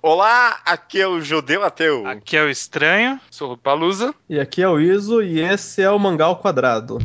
Olá, aqui é o Judeu Ateu. Aqui é o Estranho. Sou o Palusa. E aqui é o Iso e esse é o Mangal Quadrado.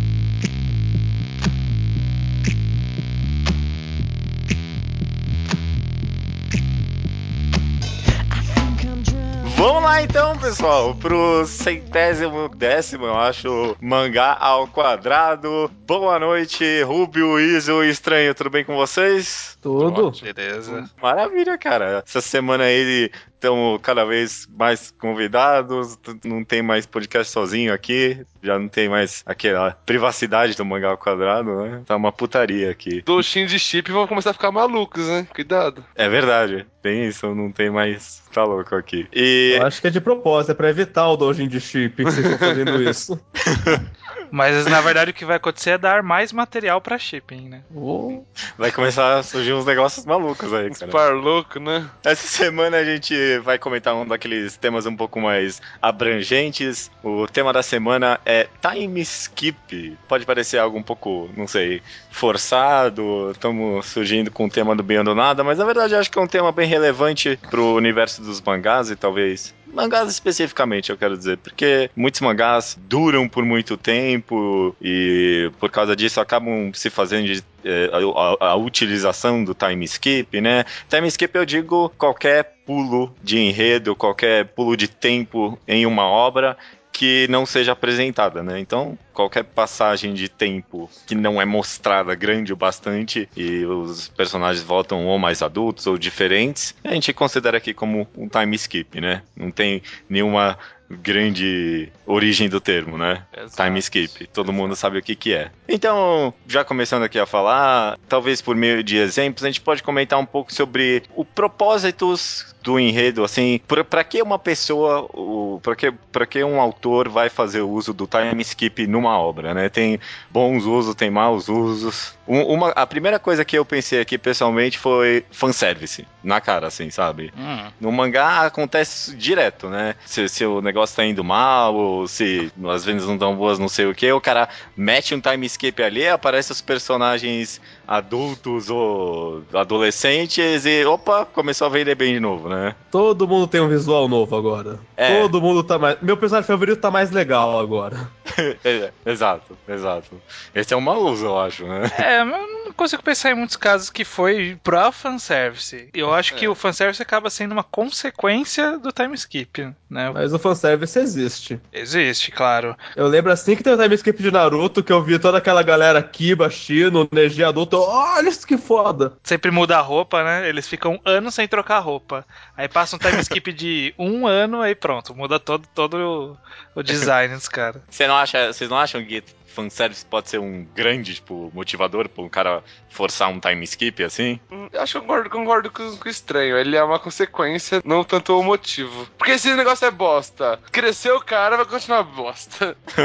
Então, pessoal, pro centésimo décimo, eu acho, mangá ao quadrado. Boa noite, Rubio, Iso e Estranho, tudo bem com vocês? Tudo. Beleza. Maravilha, cara. Essa semana aí estamos cada vez mais convidados, não tem mais podcast sozinho aqui, já não tem mais aquela privacidade do mangá ao quadrado, né? Tá uma putaria aqui. Doxinho de chip vão começar a ficar malucos, né? Cuidado. É verdade, tem isso, não tem mais. Tá louco aqui. E. Eu acho que é de propósito, é pra evitar o dojin de chip que vocês estão fazendo isso. Mas na verdade o que vai acontecer é dar mais material pra shipping, né? Oh. Vai começar a surgir uns negócios malucos aí, Uns cara. par louco, né? Essa semana a gente vai comentar um daqueles temas um pouco mais abrangentes. O tema da semana é time skip. Pode parecer algo um pouco, não sei, forçado. Estamos surgindo com o tema do bem do nada, mas na verdade eu acho que é um tema bem relevante pro universo dos mangás e talvez mangás especificamente, eu quero dizer, porque muitos mangás duram por muito tempo e por causa disso acabam se fazendo de eh, a, a- a utilização do time skip, né? Time skip eu digo qualquer pulo de enredo, qualquer pulo de tempo em uma obra que não seja apresentada, né? Então, qualquer passagem de tempo que não é mostrada grande o bastante e os personagens voltam ou mais adultos ou diferentes, a gente considera aqui como um time skip, né? Não tem nenhuma grande origem do termo, né? Exato. Time skip. Todo mundo sabe o que que é. Então, já começando aqui a falar, talvez por meio de exemplos, a gente pode comentar um pouco sobre o propósitos do enredo, assim, pra, pra que uma pessoa, o, pra, que, pra que um autor vai fazer o uso do time skip numa obra, né? Tem bons usos, tem maus usos. Um- uma, a primeira coisa que eu pensei aqui, pessoalmente, foi fanservice, na cara, assim, sabe? Hum. No mangá acontece direto, né? Se, se o negócio tá indo mal, ou se as vendas não tão boas, não sei o que, o cara mete um time skip ali, aparece os personagens adultos ou adolescentes e opa, começou a vender bem de novo, né? Todo mundo tem um visual novo agora. É. Todo mundo tá mais. Meu personagem favorito tá mais legal agora. É, exato, exato. Esse é um mau uso, eu acho, né? É, mas eu não consigo pensar em muitos casos que foi pro fanservice. Eu acho que o fanservice acaba sendo uma consequência do time skip, né? Mas o fanservice existe. Existe, claro. Eu lembro assim que tem o time skip de Naruto, que eu vi toda aquela galera Kiba, Shino, Neji adulto. Olha isso que foda! Sempre muda a roupa, né? Eles ficam anos sem trocar roupa. Aí passa um time skip de um ano, aí pronto, muda todo, todo o, o design dos caras. Você não acha, vocês não acham que fanservice pode ser um grande, tipo, motivador pra um cara forçar um time skip assim? Hum, Eu acho que eu concordo, concordo com, com o estranho. Ele é uma consequência, não tanto o motivo. Porque esse negócio é bosta. Cresceu o cara, vai continuar bosta.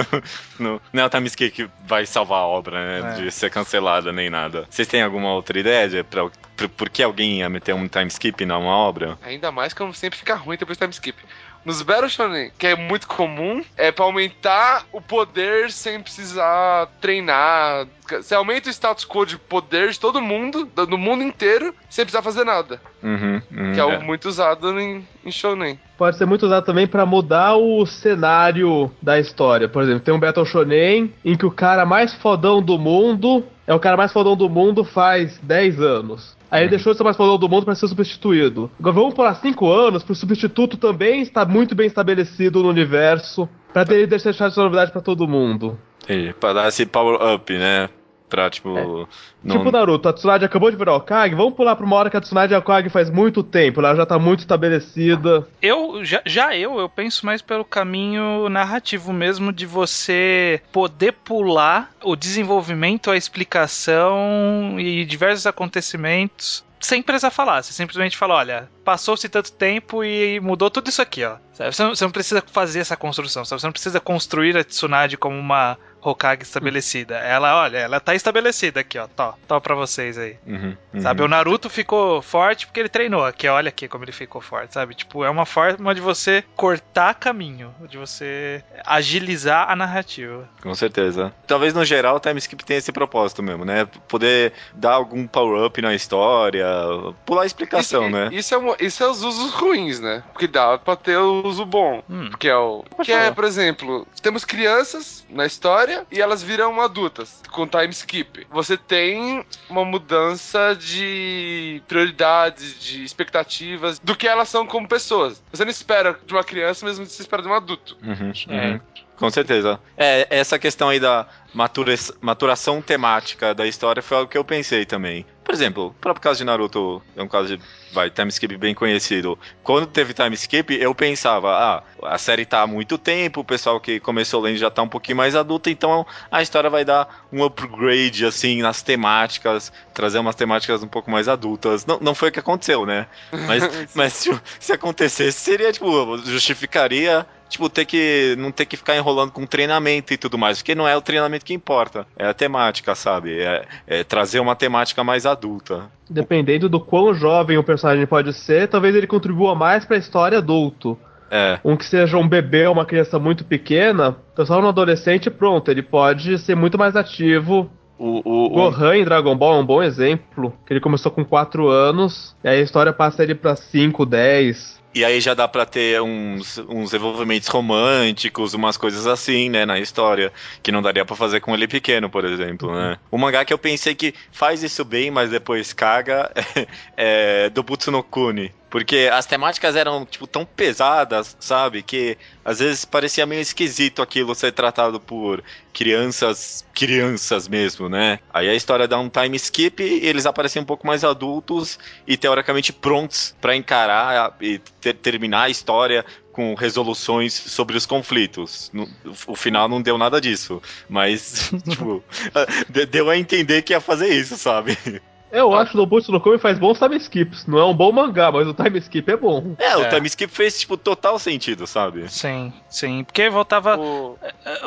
Não, não é o time skip que vai salvar a obra, né? É. De ser cancelada nem nada. Vocês têm alguma outra ideia de pra, pra- por que alguém ia meter um time skip numa obra? Ainda mais que sempre fica ruim depois do time skip. Nos Battle Shonen, que é muito comum, é pra aumentar o poder sem precisar treinar. Você aumenta o status quo de poder de todo mundo, do do mundo inteiro, sem precisar fazer nada. Uhum, uhum, Que é algo muito usado em, em Shonen. Pode ser muito usado também pra mudar o cenário da história. Por exemplo, tem um Battle Shonen em que o cara mais fodão do mundo é o cara mais fodão do mundo faz 10 anos. Aí ele deixou de ser mais fodão do mundo pra ser substituído. Agora vamos pular 5 anos pro substituto também estar muito bem estabelecido no universo. Pra ter deixar essa novidade pra todo mundo. Entendi. Pra dar esse power up, né? Pra, tipo. não- Tipo Naruto, a Tsunade acabou de virar Okage, vamos pular pra uma hora que a Tsunade é Okage faz muito tempo, ela já tá muito estabelecida. Eu, já, já eu, eu penso mais pelo caminho narrativo mesmo de você poder pular o desenvolvimento, a explicação e diversos acontecimentos sem precisar falar. Você simplesmente fala, olha, passou-se tanto tempo e mudou tudo isso aqui, ó. Você, não, você não precisa fazer essa construção, sabe? Você não precisa construir a Tsunade como uma Hokage estabelecida. Ela, olha, ela tá estabelecida aqui, ó. Tó, tó pra vocês aí. Uhum, uhum. Sabe, o Naruto ficou forte porque ele treinou. Aqui, olha aqui como ele ficou forte, sabe? Tipo, é uma forma de você cortar caminho, de você agilizar a narrativa. Com certeza. Talvez no geral o time skip tenha esse propósito mesmo, né? Poder dar algum power-up na história, pular a explicação, isso, né? Isso é, uma- isso é os usos ruins, né? Porque dá pra ter o uso bom. Hum. Que é o. Que é, por exemplo, temos crianças na história e elas viram adultas com time skip. Você tem uma mudança de prioridades, de expectativas do que elas são como pessoas. Você não espera de uma criança, mesmo que você espera de um adulto. Uhum, É. Com certeza. É, essa questão aí da matura- maturação temática da história foi algo que eu pensei também. Por exemplo, o próprio caso de Naruto é um caso de vai, time skip bem conhecido. Quando teve time skip, eu pensava, ah, a série tá há muito tempo, o pessoal que começou lendo já tá um pouquinho mais adulto, então a história vai dar um upgrade, assim, nas temáticas, trazer umas temáticas um pouco mais adultas. Não, não foi o que aconteceu, né? Mas, mas tipo, se acontecesse, seria, tipo, justificaria tipo, ter que. não ter que ficar enrolando com treinamento e tudo mais, porque não é o treinamento que importa, é a temática, sabe? É, é trazer uma temática mais adulta. Dependendo do quão jovem o personagem pode ser, talvez ele contribua mais pra história adulto. É, Um que seja um bebê ou uma criança muito pequena, então só no adolescente, pronto, ele pode ser muito mais ativo. o, o, o- Gohan em Dragon Ball é um bom exemplo, que ele começou com 4 anos, e aí a história passa ele pra 5, 10. E aí já dá pra ter uns, uns envolvimentos românticos, umas coisas assim, né, na história, que não daria pra fazer com ele pequeno, por exemplo, né? O mangá que eu pensei que faz isso bem, mas depois caga, é do Butsu no Kuni. Porque as temáticas eram, tipo, tão pesadas, sabe? Que às vezes parecia meio esquisito aquilo ser tratado por crianças, crianças mesmo, né? Aí a história dá um time skip e eles aparecem um pouco mais adultos e teoricamente prontos pra encarar e ter- terminar a história com resoluções sobre os conflitos. No- o final não deu nada disso, mas, tipo, de- deu a entender que ia fazer isso, sabe? Eu Ah. acho que o Nobutsu no Kami faz bons time skips. Não é um bom mangá, mas o time skip é bom. É, o É. time skip fez, tipo, total sentido, sabe? Sim, sim. Porque voltava. O-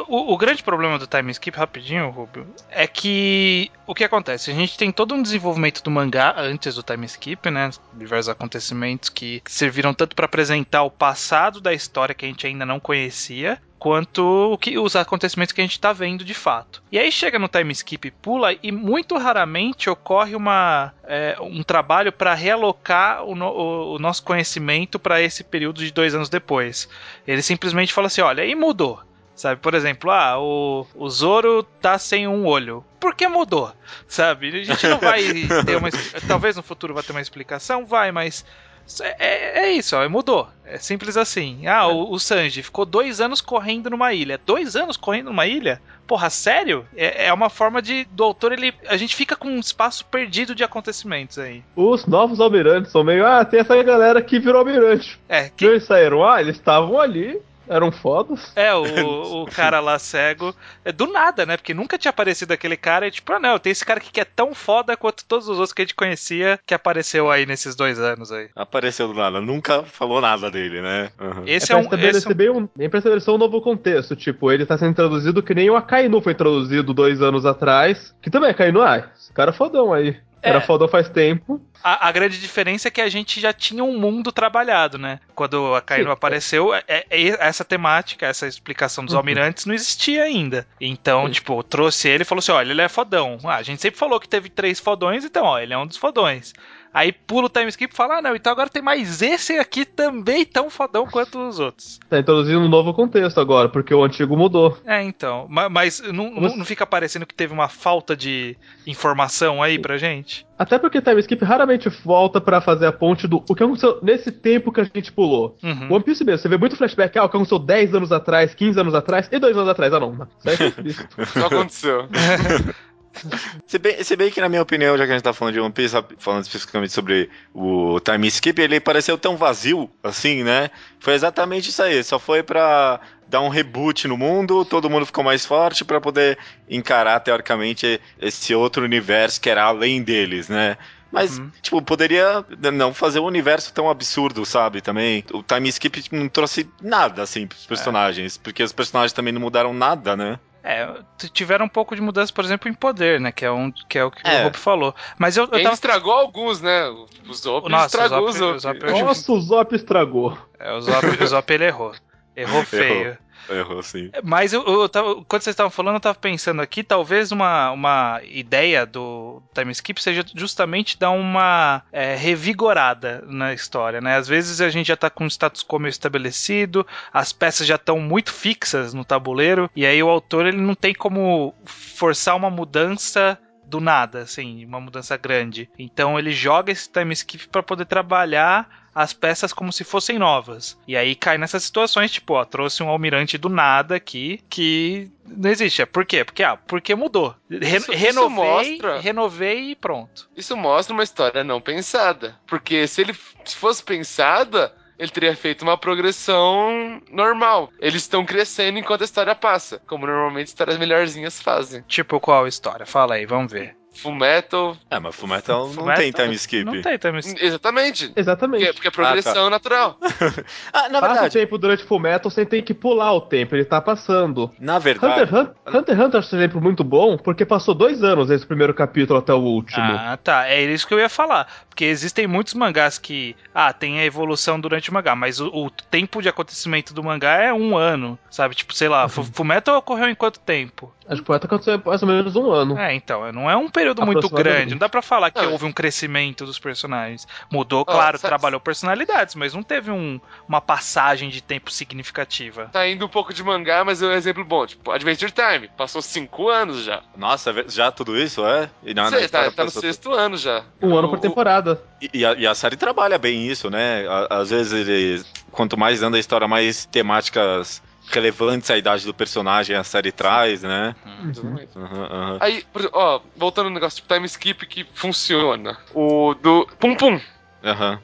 O, o grande problema do time skip, rapidinho, Rubio, é que o que acontece? A gente tem todo um desenvolvimento do mangá antes do time skip, né? Diversos acontecimentos que serviram tanto para apresentar o passado da história que a gente ainda não conhecia, quanto o que, os acontecimentos que a gente tá vendo de fato. E aí chega no time skip e pula, e muito raramente ocorre uma, é, um trabalho para realocar o, no- o- nosso conhecimento para esse período de dois anos depois. Ele simplesmente fala assim: olha, e mudou. Sabe, por exemplo, ah, o, o Zoro tá sem um olho. Por que mudou? Sabe? A gente não vai ter uma. Talvez no futuro vai ter uma explicação, vai, mas. É, é isso, ó, mudou. É simples assim. Ah, o, o Sanji ficou dois anos correndo numa ilha. Dois anos correndo numa ilha? Porra, sério? É, é uma forma de. Do autor, ele. A gente fica com um espaço perdido de acontecimentos aí. Os novos almirantes são meio. Ah, tem essa galera que virou almirante. É, Que que, eles saíram? Ah, eles estavam ali, eram fodas. É, o, o cara lá cego. É do nada, né? Porque nunca tinha aparecido aquele cara. E tipo, ah, não, tem esse cara aqui que é tão foda quanto todos os outros que a gente conhecia que apareceu aí nesses dois anos aí. Apareceu do nada, nunca falou nada dele, né? Uhum. Esse é é, um. Esse é um bem um, bem pra estabelecer um novo contexto. Tipo, ele tá sendo introduzido que nem o Akainu foi introduzido dois anos atrás. Que também é Akainu, ah, esse cara é fodão aí. Era É. fodão faz tempo. a, a grande diferença é que a gente já tinha um mundo trabalhado, né? Quando a Kaino Sim. apareceu, é- é- essa temática, essa explicação dos Uhum. almirantes não existia ainda. Então, tipo, trouxe ele e falou assim: olha, ele é fodão. Ah, a gente sempre falou que teve três fodões, então, ó, ele é um dos fodões. Aí pula o time skip e fala: ah, não, então agora tem mais esse aqui também tão fodão quanto os outros. Tá introduzindo um novo contexto agora, porque o antigo mudou. É, então. ma- Mas, não, Como não, não fica parecendo que teve uma falta de informação aí pra gente? Até porque time skip raramente volta pra fazer a ponte do o que aconteceu nesse tempo que a gente pulou. Uhum. One Piece mesmo, você vê muito flashback, ah, o que aconteceu 10 anos atrás, 15 anos atrás e 2 anos atrás. Ah, não, aí é aconteceu. Se bem, se bem que, na minha opinião, já que a gente tá falando de One Piece, falando especificamente sobre o time skip, ele pareceu tão vazio, assim, né? Foi exatamente isso aí. Só foi pra dar um reboot no mundo, todo mundo ficou mais forte pra poder encarar, teoricamente, esse outro universo que era além deles, né? Mas, Uhum. tipo, poderia não fazer um universo tão absurdo, sabe? Também. O time skip não trouxe nada, assim, pros personagens. Porque os personagens também não mudaram nada, né? É, tiveram um pouco de mudança, por exemplo, em poder, né? Que é, um, que, é o que É. o Rob falou. Mas eu, eu Ele tava. estragou alguns, né? O Zop Nossa, estragou o os Zop- Zop. o Zop Nossa, o Zop estragou. É, o Zop, o Zop ele errou. Errou feio. Errou, sim. Mas eu, eu tava, quando vocês estavam falando, eu tava pensando aqui, talvez uma, uma ideia do time skip seja justamente dar uma é, revigorada na história, né? Às vezes a gente já tá com o status quo meio estabelecido, as peças já estão muito fixas no tabuleiro, e aí o autor ele não tem como forçar uma mudança do nada, assim, uma mudança grande. Então ele joga esse time skip para poder trabalhar as peças como se fossem novas. E aí cai nessas situações, tipo, ó, trouxe um almirante do nada aqui que não existe. É por quê? Porque, ah, porque mudou. Re- Isso- isso renovei, mostra- renovei e pronto. Isso mostra uma história não pensada. Porque se ele se fosse pensada, ele teria feito uma progressão normal. Eles estão crescendo enquanto a história passa. Como normalmente histórias melhorzinhas fazem. Tipo, qual história? Fala aí, vamos ver. Full Metal. É, mas Fullmetal não Fullmetal tem time skip. Não tem time skip. Exatamente. Exatamente. Porque, porque é progressão natural. Ah, na Passa o verdade, tempo durante Full Metal sem ter que pular o tempo, ele tá passando. na verdade, Hunter, Hunter, Hunter x Hunter é um exemplo muito bom, porque passou dois anos esse primeiro capítulo até o último. Ah, tá. É isso que eu ia falar. Porque existem muitos mangás que, ah, tem a evolução durante o mangá, mas o, o tempo de acontecimento do mangá é um ano, sabe? Tipo, sei lá, uhum. Fullmetal ocorreu em quanto tempo? Acho que até aconteceu mais ou menos um ano. É, então, não é um período muito grande. Não dá pra falar que não. houve um crescimento dos personagens. Mudou, claro, oh, trabalhou personalidades, mas não teve um, uma passagem de tempo significativa. Tá indo um pouco de mangá, mas é um exemplo bom. Tipo, Adventure Time. Passou cinco anos já. Nossa, já tudo isso, é? E na, Você, tá, tá no sexto ano já. Um ano por temporada. E, e, a, e, a, série trabalha bem isso, né? Às vezes ele. Quanto mais anda a história, mais temáticas relevantes à idade do personagem a série traz, né? Uhum. Uhum, uhum. Aí, ó, voltando no negócio tipo time skip que funciona. O do Pum Pum.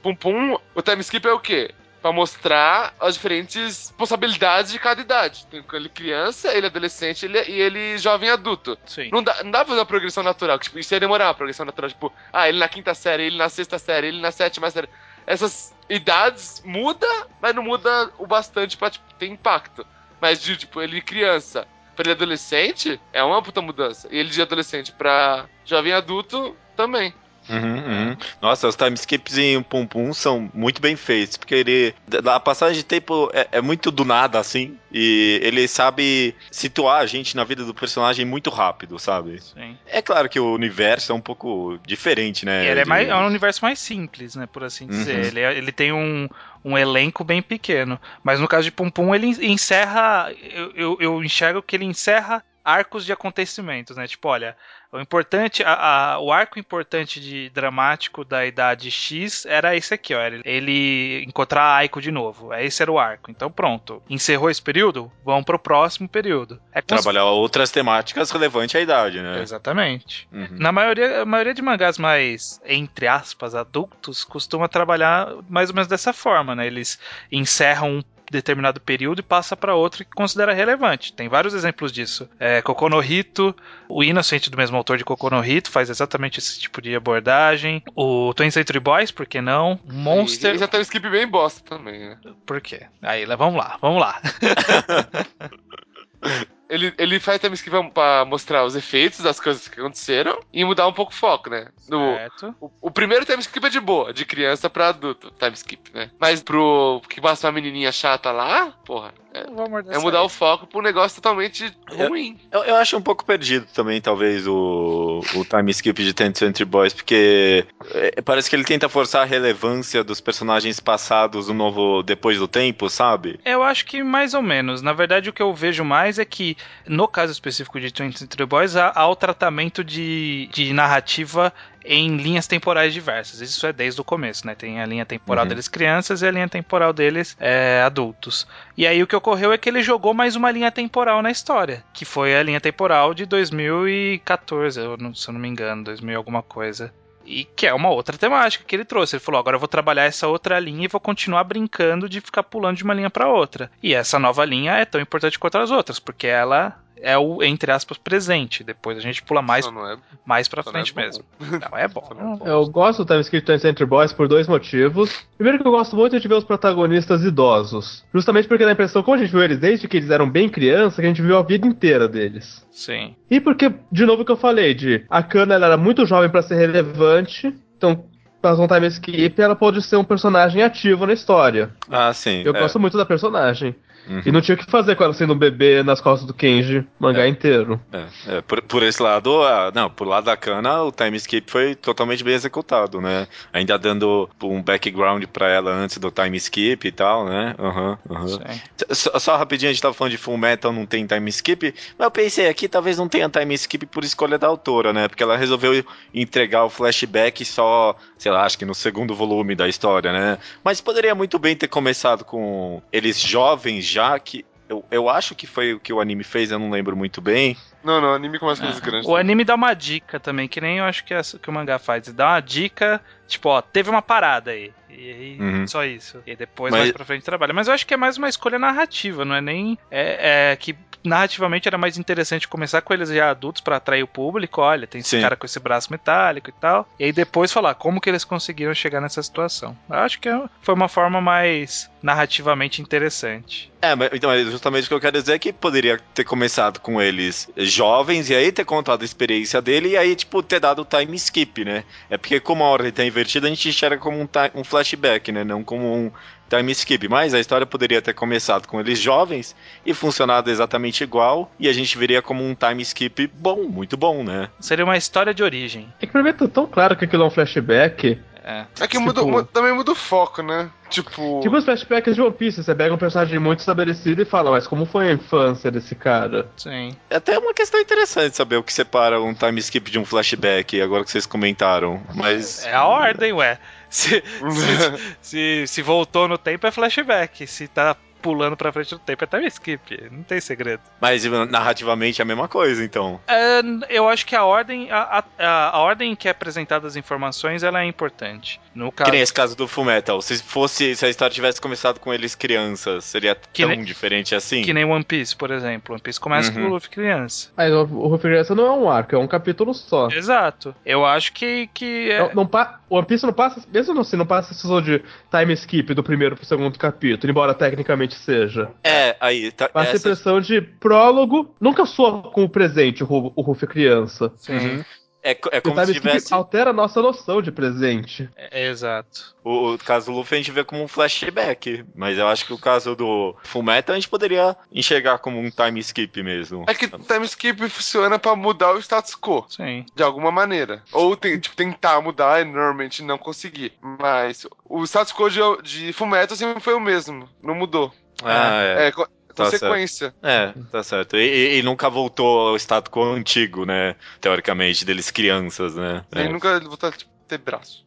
Pum Pum, o time skip é o quê? Pra mostrar as diferentes possibilidades de cada idade. Tem ele criança, ele adolescente ele, e ele jovem adulto. Sim. Não dá, não dá pra fazer uma progressão natural. Tipo, isso ia demorar uma progressão natural. Tipo, ah, ele na quinta série, ele na sexta série, ele na sétima série. Essas idades muda, mas não muda o bastante pra tipo, ter impacto. Mas de, tipo, ele criança pra ele adolescente, é uma puta mudança. E ele de adolescente pra jovem adulto, também. Uhum, uhum. Nossa, os time skips em Pum Pum são muito bem feitos, porque ele. A passagem de tempo é, é, muito do nada, assim. E ele sabe situar a gente na vida do personagem muito rápido, sabe? Sim. É claro que o universo é um pouco diferente, né? E ele é, de... mais, é um universo mais simples, né? Por assim dizer. Uhum. Ele, ele tem um, um elenco bem pequeno. Mas no caso de Pum Pum, ele encerra. Eu, eu, eu enxergo que ele encerra arcos de acontecimentos, né? Tipo, olha, o importante, a, a, o arco importante de dramático da idade X era esse aqui, ó. Ele, ele encontrar a Aiko de novo. Esse era o arco. Então pronto. Encerrou esse período? Vamos pro próximo período. É Trabalhar se... outras temáticas relevantes à idade, né? Exatamente. Uhum. Na maioria, a maioria de mangás mais, entre aspas, adultos, costuma trabalhar mais ou menos dessa forma, né? Eles encerram um determinado período e passa para outro que considera relevante. Tem vários exemplos disso. É, Kokonohito, o Innocent do mesmo autor de Kokonohito faz exatamente esse tipo de abordagem. O Twin Century Boys, por que não? Monster. E já tem um skip bem bosta também, né? Por quê? Aí, vamos lá, vamos lá. ele, ele faz time skip pra mostrar os efeitos das coisas que aconteceram e mudar um pouco o foco, né? No, certo. O, o, primeiro time skip é de boa, de criança pra adulto, time skip, né? Mas pro que passa uma menininha chata lá, porra, é, é mudar aí. o foco pra um negócio totalmente ruim. Eu, eu, eu, acho um pouco perdido também, talvez, o, o time skip de Ten Century Boys, porque é, parece que ele tenta forçar a relevância dos personagens passados no novo depois do tempo, sabe? Eu acho que mais ou menos. Na verdade, o que eu vejo mais é que, no caso específico de Ten Century Boys, há, há o tratamento de, de narrativa em linhas temporais diversas. Isso é desde o começo, né? Tem a linha temporal uhum. deles crianças e a linha temporal deles é, adultos. E aí o que ocorreu é que ele jogou mais uma linha temporal na história, que foi a linha temporal de 2014, eu não, se eu não me engano, 2000 alguma coisa. E que é uma outra temática que ele trouxe. Ele falou: agora eu vou trabalhar essa outra linha e vou continuar brincando de ficar pulando de uma linha para outra. E essa nova linha é tão importante quanto as outras, porque ela é o, entre aspas, presente. Depois a gente pula mais, é- mais pra só frente não é mesmo. Não, é bom. Não é bom. Eu gosto do time skip do Century Boys por dois motivos. Primeiro que eu gosto muito de ver os protagonistas idosos. Justamente porque dá a impressão, como a gente viu eles desde que eles eram bem crianças, que a gente viu a vida inteira deles. Sim. E porque, de novo, o que eu falei, de a Kana ela era muito jovem pra ser relevante, então, pra fazer um time skip, ela pode ser um personagem ativo na história. Ah, sim. Eu é. gosto muito da personagem. Uhum. E não tinha o que fazer com ela sendo um bebê nas costas do Kenji, mangá inteiro. É, é, por, por esse lado, não, por lado da cana, o time skip foi totalmente bem executado, né? Ainda dando um background pra ela antes do time skip e tal, né? Aham, aham. sim. Só, só rapidinho, a gente tava falando de Full Metal, não tem time skip, mas eu pensei aqui, talvez não tenha time skip por escolha da autora, né? Porque ela resolveu entregar o flashback só, sei lá, acho que no segundo volume da história, né? Mas poderia muito bem ter começado com eles jovens já, que eu, eu acho que foi o que o anime fez, eu não lembro muito bem. Não, não, anime começa com os grandes. O anime dá uma dica também, que nem eu acho que, é essa que o mangá faz. Dá uma dica, tipo, ó, teve uma parada aí. E aí, Uhum. só isso. E depois Mas- mais pra frente trabalha. Mas eu acho que é mais uma escolha narrativa, não é nem. É, é que narrativamente era mais interessante começar com eles já adultos pra atrair o público. Olha, tem esse Sim. cara com esse braço metálico e tal. E aí depois falar como que eles conseguiram chegar nessa situação. Eu acho que foi uma forma mais narrativamente interessante. É, mas então, é justamente o que eu quero dizer é que poderia ter começado com eles jovens e aí ter contado a experiência dele e aí, tipo, ter dado o time skip, né? É porque como a ordem tá invertida, a gente enxerga como um, ti- um flashback, né? Não como um time skip. Mas a história poderia ter começado com eles jovens e funcionado exatamente igual e a gente veria como um time skip bom, muito bom, né? Seria uma história de origem. É que pra mim tá tão claro que aquilo é um flashback. É. É que Tipo- muda, mu- também muda o foco, né? Tipo. Tipo os flashbacks de One Piece, você pega um personagem muito estabelecido e fala, mas como foi a infância desse cara? Sim. É até uma questão interessante saber o que separa um time skip de um flashback, agora que vocês comentaram. Mas. É a ordem, ué. Se, se, se, se voltou no tempo é flashback. Se tá pulando pra frente do tempo é time skip. Não tem segredo. Mas narrativamente é a mesma coisa, então. É, eu acho que a ordem, a, a, a ordem em que é apresentada as informações, ela é importante. No Que caso, nem esse caso do Fullmetal. Se fosse, se a história tivesse começado com eles crianças, seria Que tão nem- diferente assim? que nem One Piece, por exemplo. One Piece começa com Uhum. o Luffy criança. Mas o, o Ruffy Criança não é um arco, é um capítulo só. Exato. Eu acho que, que é- Não, não pa- One Piece não passa, mesmo assim, não passa sensação de time skip do primeiro pro segundo capítulo, embora tecnicamente seja. É, aí, tá, Passa a essa- impressão de prólogo, nunca soa com o presente, o, Ru- o Ruffy criança. Uhum. É, é como se skip tivesse. altera a nossa noção de presente. é- exato. O, o caso do Luffy a gente vê como um flashback. Mas eu acho que o caso do Fullmetal a gente poderia enxergar como um time skip mesmo. É que time skip funciona pra mudar o status quo. Sim. De alguma maneira. Ou tem, tipo, tentar mudar e normalmente não conseguir. Mas o status quo de, de Fullmetal sempre foi o mesmo. Não mudou. Ah, é. É, Tá consequência. É, tá certo. E, e- e nunca voltou ao status quo antigo, né? Teoricamente, deles crianças, né? E É. nunca voltar tipo, ter braço.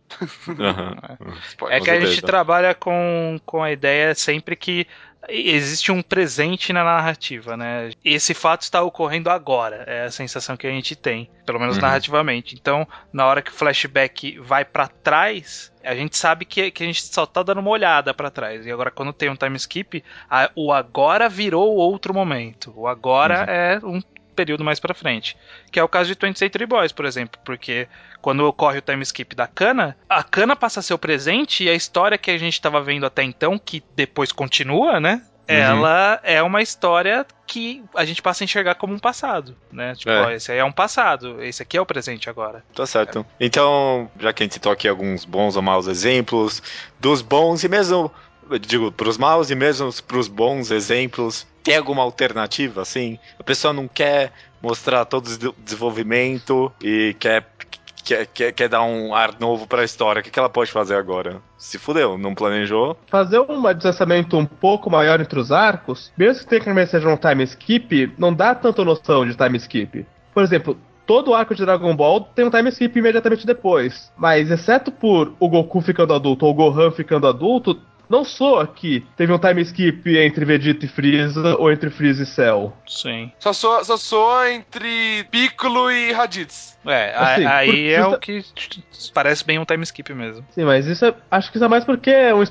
Spoiler. É que a gente trabalha com, com a ideia sempre que existe um presente na narrativa, né? Esse fato está ocorrendo agora, é a sensação que a gente tem, pelo menos Uhum. narrativamente. Então, na hora que o flashback vai pra trás, a gente sabe que, que a gente só tá dando uma olhada pra trás. E agora, quando tem um time skip, a- o agora virou outro momento. O agora Uhum. é um período mais pra frente. Que é o caso de 20 Century Boys, por exemplo, porque quando ocorre o time skip da Kana, a Kana passa a ser o presente e a história que a gente estava vendo até então, que depois continua, né? Uhum. Ela é uma história que a gente passa a enxergar como um passado, né? Tipo, É. ó, esse aí é um passado, esse aqui é o presente agora. Tá certo. Então, já que a gente citou aqui alguns bons ou maus exemplos, dos bons e mesmo, digo, pros maus e mesmo pros bons exemplos, tem alguma alternativa, assim? A pessoa não quer mostrar todo o de- desenvolvimento e quer, quer, quer, quer dar um ar novo pra história. O que, que ela pode fazer agora? Se fudeu, não planejou. Fazer um distanciamento um pouco maior entre os arcos, mesmo que tecnicamente seja um time skip, não dá tanta noção de time skip. Por exemplo, todo arco de Dragon Ball tem um time skip imediatamente depois. Mas, exceto por o Goku ficando adulto ou o Gohan ficando adulto, não soa que teve um time skip entre Vegeta e Freeza ou entre Freeza e Cell. Sim. Só soa, só soa entre Piccolo e Raditz. É, a- Assim, aí porque é o que parece bem um time skip mesmo. Sim, mas isso é, acho que isso é mais porque é um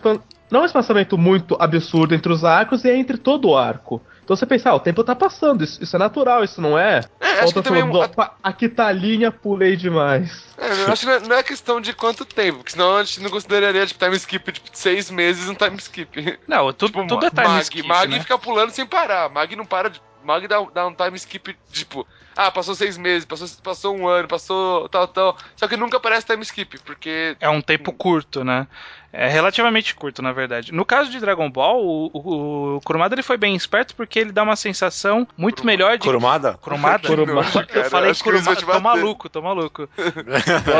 não é um espaçamento muito absurdo entre os arcos e é entre todo o arco. Então você pensa, ah, o tempo tá passando, isso, isso é natural, isso não é? É, acho que também. Falando, "Opa, aqui tá a linha, pulei demais. É, eu acho que não é- é questão de quanto tempo, porque senão a gente não consideraria tipo, time skip tipo, de seis meses um time skip. Não, tu, Tipo, tudo é time Mag, skip, Mag né? fica pulando sem parar. Mag não para de. Mag dá, dá um time skip, tipo, ah, passou seis meses, passou, passou um ano, passou tal, tal. Só que nunca aparece time skip, porque. É um tempo curto, né? É relativamente curto, na verdade. No caso de Dragon Ball, o, o, o Kurumada ele foi bem esperto porque ele dá uma sensação muito melhor de. Kurumada? Kurumada? Nojo, Eu falei Acho Kurumada, tô maluco, tô maluco.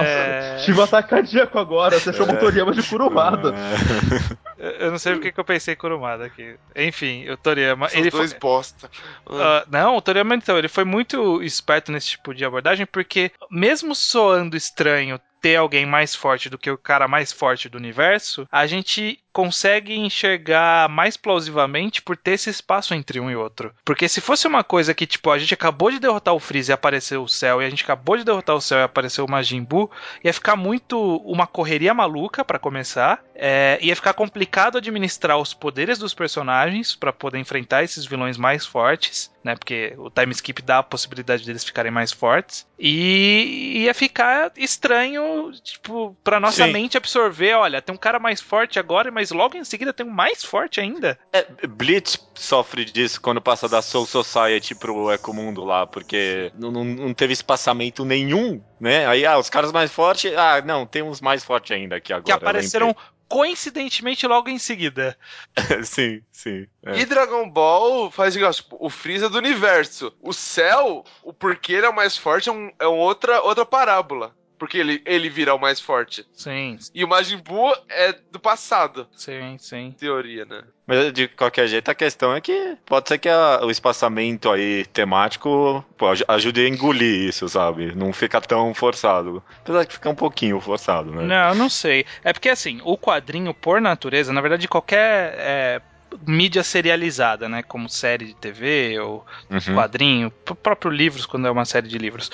É, Tive um ataque cardíaco agora, você chamou o Toriyama de Kurumada. eu eu não sei porque que eu pensei Kurumada aqui. Enfim, o Toriyama. São Ele dois foi, bosta. Ah, não, o Toriyama então, ele foi muito esperto nesse tipo de abordagem, porque mesmo soando estranho ter alguém mais forte do que o cara mais forte do universo, a gente consegue enxergar mais plausivelmente por ter esse espaço entre um e outro. Porque se fosse uma coisa que, tipo, a gente acabou de derrotar o Freeza e apareceu o Cell, e a gente acabou de derrotar o Cell e apareceu o Majin Buu, ia ficar muito uma correria maluca pra começar, é, ia ficar complicado administrar os poderes dos personagens pra poder enfrentar esses vilões mais fortes, né? Porque o time skip dá a possibilidade deles ficarem mais fortes. E ia ficar estranho, tipo, pra nossa Sim. mente absorver, olha, tem um cara mais forte agora, mas logo em seguida tem um mais forte ainda. É, Blitz sofre disso quando passa da Soul Society pro Ecomundo lá, porque não, não- não teve espaçamento nenhum, né? Aí, ah, os caras mais fortes, ah, não, tem uns mais fortes ainda aqui agora. que apareceram coincidentemente logo em seguida. sim, sim. é. E Dragon Ball faz igual, tipo, o Freeza do universo. O Cell, o porquê ele é o mais forte é, um, é um outra, outra parábola. Porque ele, ele vira o mais forte. Sim, E o Majin Buu é do passado, sim, sim. teoria, né? Mas de qualquer jeito, a questão é que pode ser que a- o espaçamento aí temático pô, aj- ajude a engolir isso, sabe? Não fica tão forçado. Apesar de ficar um pouquinho forçado, né? Não, não sei. É porque assim, o quadrinho, por natureza, na verdade, qualquer é, mídia serializada, né? Como série de TV ou Uhum. quadrinho, próprio livros, quando é uma série de livros.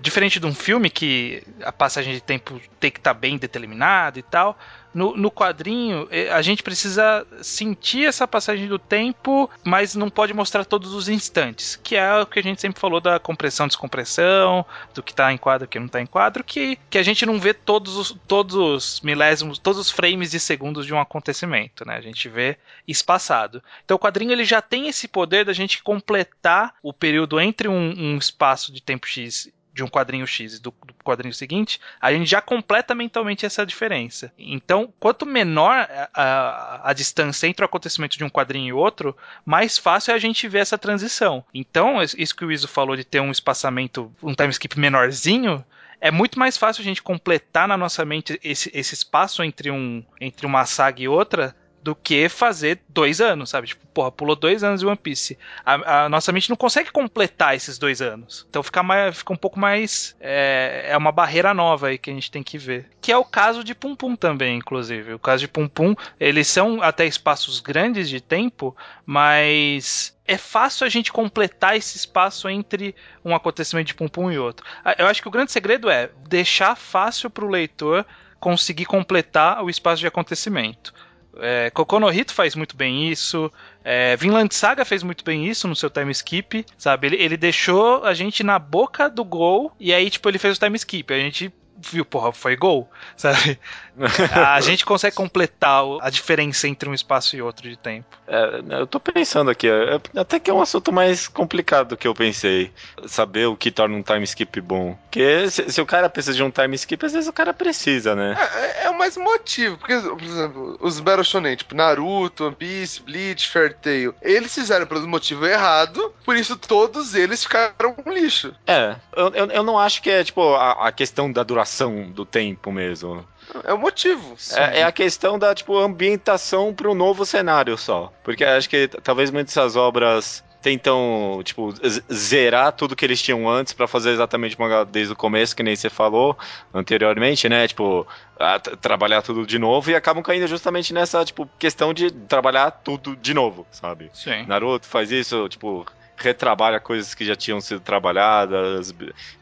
Diferente de um filme que a passagem de tempo tem que estar bem determinada e tal. No, no quadrinho, eh, a gente precisa sentir essa passagem do tempo, mas não pode mostrar todos os instantes, que é o que a gente sempre falou da compressão, descompressão, do que tá em quadro, do que não tá em quadro, que, que a gente não vê todos os, todos os milésimos, todos os frames de segundos de um acontecimento, né? A gente vê espaçado. Então o quadrinho ele já tem esse poder da gente completar o período entre um, um espaço de tempo X de um quadrinho X e do, do quadrinho seguinte, a gente já completa mentalmente essa diferença. Então, quanto menor a, a, a distância entre o acontecimento de um quadrinho e outro, mais fácil é a gente ver essa transição. Então, isso que o Iso falou de ter um espaçamento, um time skip menorzinho, é muito mais fácil a gente completar na nossa mente esse, esse espaço entre, um, entre uma saga e outra do que fazer dois anos, sabe? Tipo, porra, pulou dois anos de One Piece. A, a nossa mente não consegue completar esses dois anos. Então fica, mais, fica um pouco mais. É, é uma barreira nova aí que a gente tem que ver. Que é o caso de Pum Pum também, inclusive. O caso de Pum Pum, eles são até espaços grandes de tempo, mas é fácil a gente completar esse espaço entre um acontecimento de Pum Pum e outro. Ah, Eu acho que o grande segredo é deixar fácil para o leitor conseguir completar o espaço de acontecimento. É, Kokono Hito faz muito bem isso. É, Vinland Saga fez muito bem isso no seu time skip, sabe? Ele, ele deixou a gente na boca do gol e aí, tipo, ele fez o time skip. A gente viu, porra, foi gol, sabe? A gente consegue completar a diferença entre um espaço e outro de tempo. É, eu tô pensando aqui, é, até que é um assunto mais complicado do que eu pensei. Saber o que torna um time skip bom. Porque se, se o cara precisa de um time skip, às vezes o cara precisa, né? É, é o mais motivo, porque, por exemplo, os Battle Shonen, tipo Naruto, One Piece, Bleach, Fairy Tail, eles fizeram pelo motivo errado, por isso todos eles ficaram um lixo. É, eu, eu, eu não acho que é, tipo, a, a questão da duração do tempo mesmo. É o motivo. É, é a questão da, tipo, ambientação pro novo cenário só. Porque acho que talvez muitas dessas obras tentam, tipo, zerar tudo que eles tinham antes pra fazer exatamente o mangá desde o começo, que nem você falou anteriormente, né? Tipo, a- trabalhar tudo de novo e acabam caindo justamente nessa, tipo, questão de trabalhar tudo de novo, sabe? Sim. Naruto faz isso, tipo, retrabalha coisas que já tinham sido trabalhadas.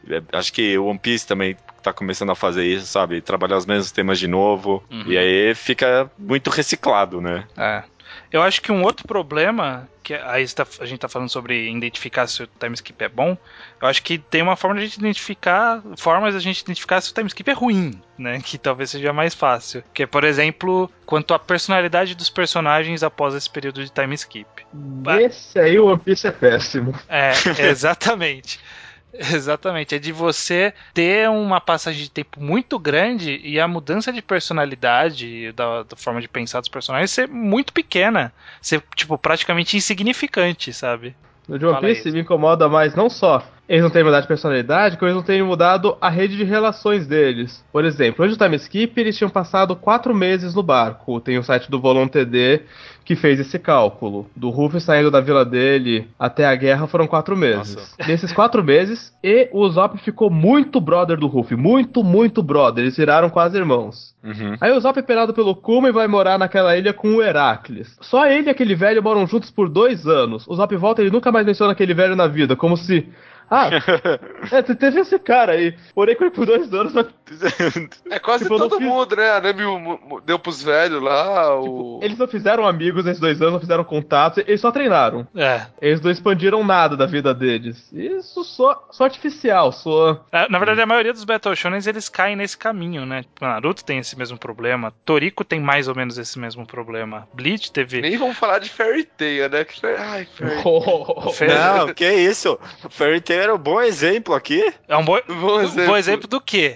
É, Acho que o One Piece também tá começando a fazer isso, sabe? Trabalhar os mesmos temas de novo. Uhum. E aí fica muito reciclado, né? É. Eu acho que um outro problema, que aí está- a gente tá falando sobre identificar se o time skip é bom, eu acho que tem uma forma de a gente identificar, formas de a gente identificar se o time skip é ruim, né? Que talvez seja mais fácil. Que é, por exemplo, quanto à personalidade dos personagens após esse período de time skip. Esse aí, o One Piece é péssimo. É, exatamente. Exatamente, é de você ter uma passagem de tempo muito grande e a mudança de personalidade, da, da forma de pensar dos personagens ser muito pequena, ser, tipo, praticamente insignificante, sabe? No de One Piece me incomoda mais não só eles não terem mudado de personalidade, como eles não terem mudado a rede de relações deles. Por exemplo, antes do time skip, eles tinham passado quatro meses no barco. Tem o site do Volon TD que fez esse cálculo. Do Ruffy saindo da vila dele até a guerra foram quatro meses. Nesses quatro meses, e o Zop ficou muito brother do Ruffy. Muito, muito brother. Eles viraram quase irmãos. Uhum. Aí o Zop é pelado pelo Kuma e vai morar naquela ilha com o Heracles. Só ele e aquele velho moram juntos por dois anos. O Zop volta e ele nunca mais menciona aquele velho na vida, como se. Ah, é, teve esse cara aí. Morei com ele por dois anos, mas É quase Tipo, todo fiz- mundo, né? A Nami deu pros velhos lá, o... eles não fizeram amigos nesses dois anos, não fizeram contatos, eles só treinaram. É. Eles não expandiram nada da vida deles. Isso só, só artificial, só. É, Na verdade, a maioria dos Battle Shonens eles caem nesse caminho, né? Tipo, Naruto tem esse mesmo problema, Toriko tem mais ou menos esse mesmo problema, Bleach teve. Nem vamos falar de Fairy Tail, né? Que... Ai, Fairy Fe- Não, que isso? Fairy Tail era um bom exemplo aqui É um bom, Bom um exemplo. bom exemplo do quê?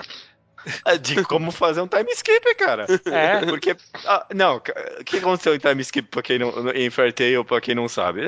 É, de como fazer um time skip, cara. É. Porque. ah, não, o que aconteceu em time skip pra quem não, em Fairy Tail, pra quem não sabe?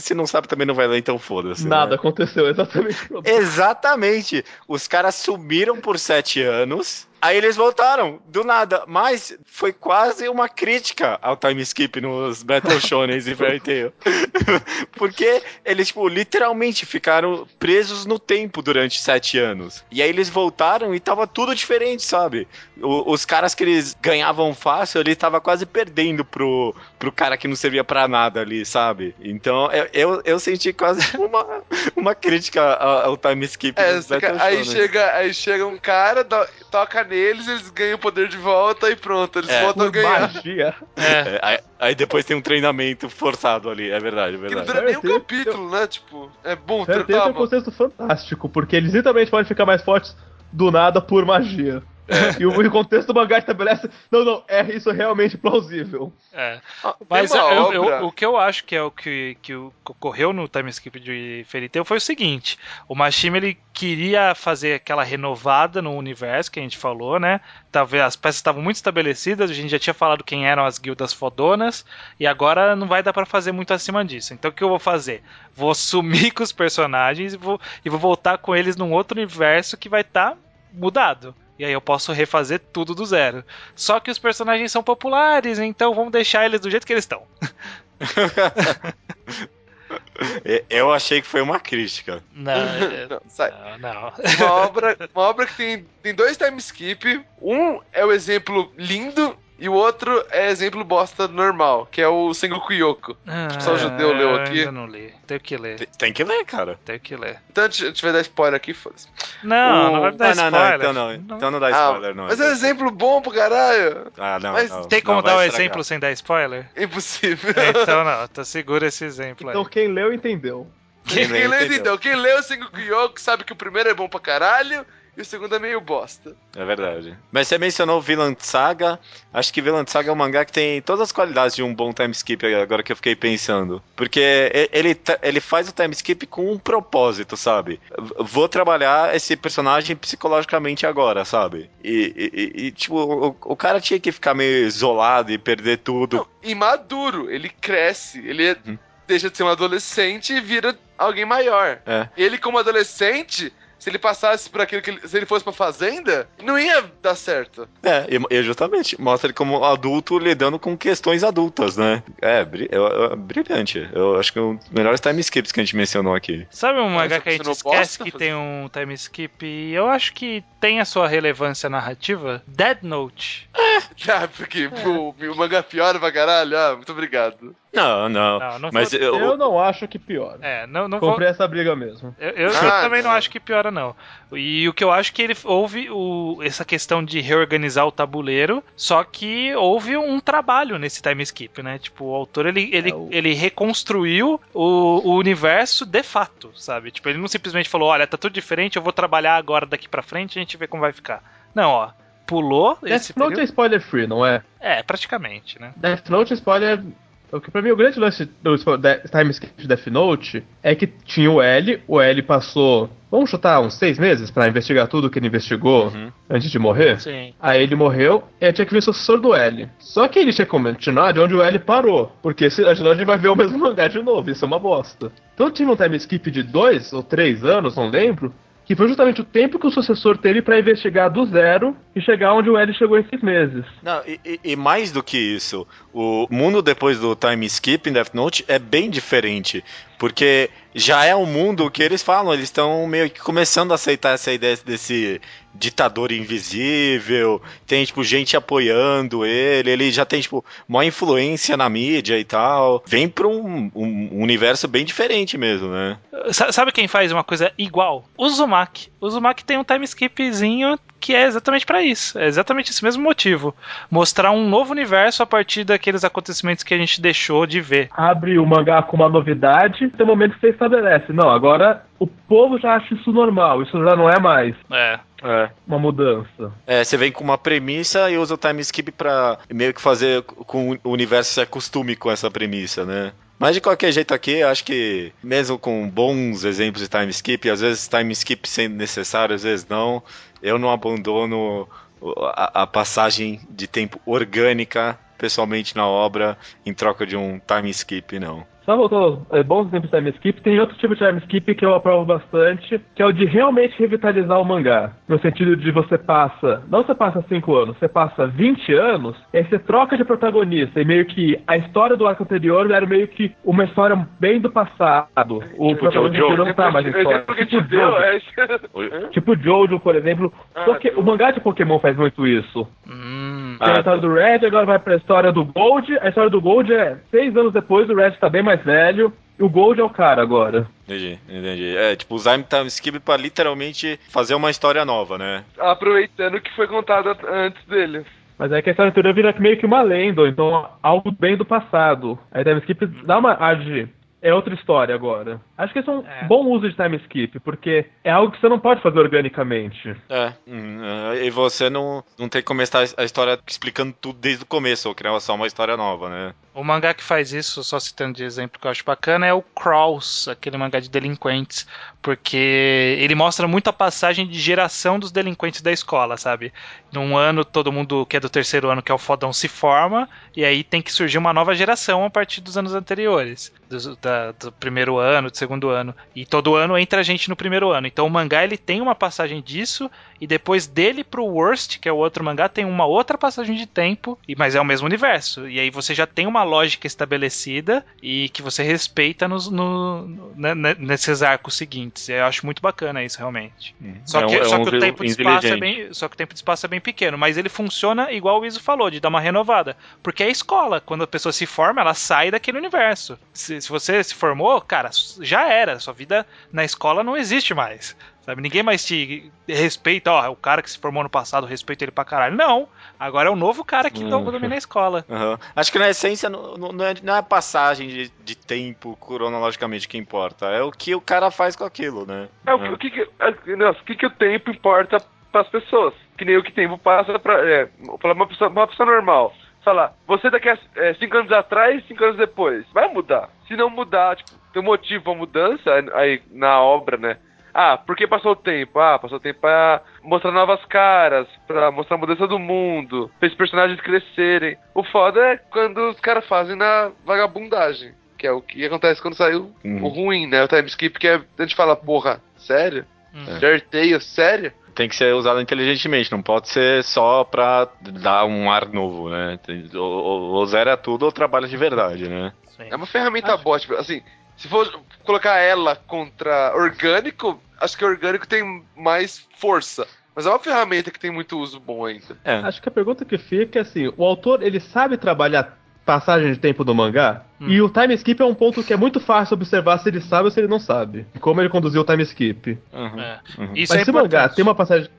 Se não sabe, também não vai ler, então foda-se. Nada né? aconteceu, exatamente. Exatamente. Os caras sumiram por sete anos. Aí eles voltaram, do nada. Mas foi quase uma crítica ao time skip nos Battle Shonens e Fairy Tail. Porque eles, tipo, literalmente ficaram presos no tempo durante sete anos. E aí eles voltaram e tava tudo diferente, sabe? O- os caras que eles ganhavam fácil, ele tava quase perdendo pro, pro cara que não servia pra nada ali, sabe? Então eu, eu, eu senti quase uma, uma crítica ao, ao time skip É, dos Battle aí chega, aí chega um cara, toca neles, eles ganham o poder de volta e pronto, eles É. voltam a ganhar. magia. É. É, aí, aí depois tem um treinamento forçado ali, é verdade, é Que não verdade. dura nem um capítulo, né? Tipo, é bom, Tail tem um conceito fantástico, porque eles literalmente podem ficar mais fortes do nada por magia. E o, e o contexto do mangá estabelece. Não, não, é isso é realmente plausível. É. Ah, Mas eu- eu- o que eu acho que é o que, que ocorreu no time skip de Fairy Tail foi o seguinte: o Mashima ele queria fazer aquela renovada no universo que a gente falou, né? Talvez as peças estavam muito estabelecidas, a gente já tinha falado quem eram as guildas fodonas, e agora não vai dar pra fazer muito acima disso. Então o que eu vou fazer? Vou sumir com os personagens e vou, e vou voltar com eles num outro universo que vai estar mudado. E aí eu posso refazer tudo do zero. Só que os personagens são populares, então vamos deixar eles do jeito que eles estão. Eu achei que foi uma crítica. Não, é- Não, sai. não, não. Uma obra, uma obra que tem, tem dois time skip. Um é o exemplo lindo e o outro é exemplo bosta normal, que é o Sengoku Yoko. Só o judeu leu aqui. Ainda não li. Tenho que ler. Tem- Tem que ler, cara. Tenho que ler. Então, se eu tiver dar spoiler aqui, foda-se. Não, O- não vai dar Ah, não, não, spoiler. então não. Então não dá Ah, spoiler, não. mas é um exemplo bom pro caralho. Ah, não, mas não, Tem como não, dar o vai exemplo sem dar spoiler? Impossível. Então não, então segura esse exemplo aí. Então quem leu entendeu. Quem, leu, leu entendeu. entendeu. Quem leu o Sengoku Yoko sabe que o primeiro é bom pra caralho e o segundo é meio bosta. É verdade. Mas você mencionou Villain Saga. Acho que Villain Saga é um mangá que tem todas as qualidades de um bom time skip, agora que eu fiquei pensando. Porque ele, ele faz o time skip com um propósito, sabe? Vou trabalhar esse personagem psicologicamente agora, sabe? E, e- e- tipo, o, o cara tinha que ficar meio isolado e perder tudo. Não, imaduro, ele cresce, ele Uhum. deixa de ser um adolescente e vira alguém maior. É. Ele, como adolescente, se ele passasse por aquilo que ele, se ele fosse pra fazenda, não ia dar certo. É, e, e justamente, mostra ele como adulto lidando com questões adultas, né? É, eu- eu- brilhante. Eu acho que é um dos melhores time skips que a gente mencionou aqui. Sabe um Mas você que a gente esquece que fazer- tem um time skip e eu acho que tem a sua relevância narrativa? Dead Note. Ah, porque pô, o mangá piora pra caralho. Ah, muito obrigado. Não, não. Não, não Mas vou- eu, Eu não acho que piora. É, não, não vou. Comprei essa briga mesmo. Eu, eu- eu Ah, também não acho que piora, não. E o que eu acho que ele houve o, essa questão de reorganizar o tabuleiro, só que houve um trabalho nesse time skip, né? Tipo, o autor ele, ele, É, o- ele reconstruiu o, o universo de fato, sabe? Tipo, ele não simplesmente falou: olha, tá tudo diferente, eu vou trabalhar agora daqui pra frente e a gente vê como vai ficar. Não, ó. Pulou esse Death Note é período. spoiler free, não é? É, praticamente, né? Death Note é spoiler. O que pra mim o grande lance do spo- de- time skip de Death Note é que tinha o L, o L passou, vamos chutar, uns seis meses pra investigar tudo que ele investigou Uhum. antes de morrer. Sim. Aí ele morreu e tinha que ver o sucessor do L. Só que ele tinha que continuar de onde o L parou. Porque se, senão a gente vai ver o mesmo mangá de novo, isso é uma bosta. Então tive um time skip de dois ou três anos, não lembro. Que foi justamente o tempo que o sucessor teve pra investigar do zero e chegar onde o L chegou em seis meses. Não, e, e- e mais do que isso, o mundo depois do time skip em Death Note é bem diferente. Porque já é um mundo que eles falam, eles estão meio que começando a aceitar essa ideia desse ditador invisível, tem, tipo, gente apoiando ele, ele já tem, tipo, maior influência na mídia e tal. Vem pra um, um universo bem diferente mesmo, né? Sa- Sabe quem faz uma coisa igual? O Uzumaki. O Uzumaki tem um time skipzinho que é exatamente pra isso. É exatamente esse mesmo motivo. Mostrar um novo universo a partir daqueles acontecimentos que a gente deixou de ver. abre o mangá com uma novidade, tem um momento que você estabelece. Não, agora o povo já acha isso normal, isso já não é mais É. É. uma mudança. É, você vem com uma premissa e usa o time skip pra meio que fazer com o universo se acostume com essa premissa, né? Mas de qualquer jeito aqui, acho que mesmo com bons exemplos de time skip, às vezes time skip sendo necessário, às vezes não, eu não abandono a, a passagem de tempo orgânica pessoalmente na obra em troca de um time skip, não. Só voltando aos é, bons exemplos de time skip, tem outro tipo de time skip que eu aprovo bastante, que é o de realmente revitalizar o mangá. No sentido de você passa, não você passa 5 anos, você passa 20 anos, e aí você troca de protagonista, e meio que a história do arco anterior era meio que uma história bem do passado. O Tipo protagonista Jojo. não tá mais O história. Tipo te deu é. Tipo Jojo, por exemplo. Ah, Porque o mangá de Pokémon faz muito isso. Hum. Tem a Ah, história do Red, agora vai pra história do Gold. A história do Gold é seis anos depois, o Red tá bem mais velho. E o Gold é o cara agora. Entendi, entendi. É, tipo, usar time skip pra literalmente fazer uma história nova, né? Aproveitando que foi contado antes dele. Mas é que a história anterior vira meio que uma lenda, ou então algo bem do passado. Aí time skip dá uma ar de. É outra história agora. Acho que esse é um É. bom uso de time skip, porque é algo que você não pode fazer organicamente. É, e você não, não tem que começar a história explicando tudo desde o começo, ou criar só uma história nova, né? O mangá que faz isso, só citando de exemplo que eu acho bacana, é o Crawls, aquele mangá de delinquentes. Porque ele mostra muito a passagem de geração dos delinquentes da escola, sabe? Num ano, todo mundo que é do terceiro ano, que é o fodão, se forma, e aí tem que surgir uma nova geração a partir dos anos anteriores. Do, da- do primeiro ano, do segundo ano. E todo ano entra gente no primeiro ano. Então o mangá ele tem uma passagem disso, e depois dele pro Worst, que é o outro mangá, tem uma outra passagem de tempo, e mas é o mesmo universo. E aí você já tem uma lógica estabelecida e que você respeita nos, no, no- né, né, nesses arcos seguintes. Eu acho muito bacana isso, realmente. Só É um- que, é só um que o tempo de espaço é bem, só que o tempo de espaço é bem pequeno, mas ele funciona igual o Iso falou, de dar uma renovada, porque é escola, quando a pessoa se forma, ela sai daquele universo. Se, se você se formou, cara, já era, sua vida na escola não existe mais. Sabe, ninguém mais te respeita, ó, o cara que se formou no passado, respeita ele pra caralho. Não, agora é o novo cara que Hum. domina a escola. Aham. Acho que na essência não, não- não é, não é a passagem de, de tempo cronologicamente que importa, é o que o cara faz com aquilo, né? É, o, que- o que, é, nossa, o que, que o tempo importa pras pessoas? Que nem o que o tempo passa pra, é, pra uma, pessoa, uma pessoa normal. Falar, você daqui a é, cinco anos atrás, cinco anos depois, vai mudar. Se não mudar, tipo, tem um motivo pra mudança aí na obra, né? Ah, por que passou o tempo? Ah, passou o tempo pra mostrar novas caras, pra mostrar a mudança do mundo, pra esses personagens crescerem. O foda é quando os caras fazem na vagabundagem, que é o que acontece quando saiu Uhum. o ruim, né? O time skip, que é, a gente fala, porra, sério? Hum. Jarteio, sério? Tem que ser usado inteligentemente, não pode ser só pra dar um ar novo, né? Ou, ou, ou zera tudo ou trabalha de verdade, né? Sim. É uma ferramenta boa, tipo, assim, se for colocar ela contra orgânico, acho que orgânico tem mais força. Mas é uma ferramenta que tem muito uso bom ainda. É. Acho que a pergunta que fica é assim, o autor ele sabe trabalhar passagem de tempo do mangá. Hum. E o time skip é um ponto que é muito fácil observar se ele sabe ou se ele não sabe. Como ele conduziu o time skip. Uhum. É. Uhum. Isso Mas é se o mangá tem uma passagem,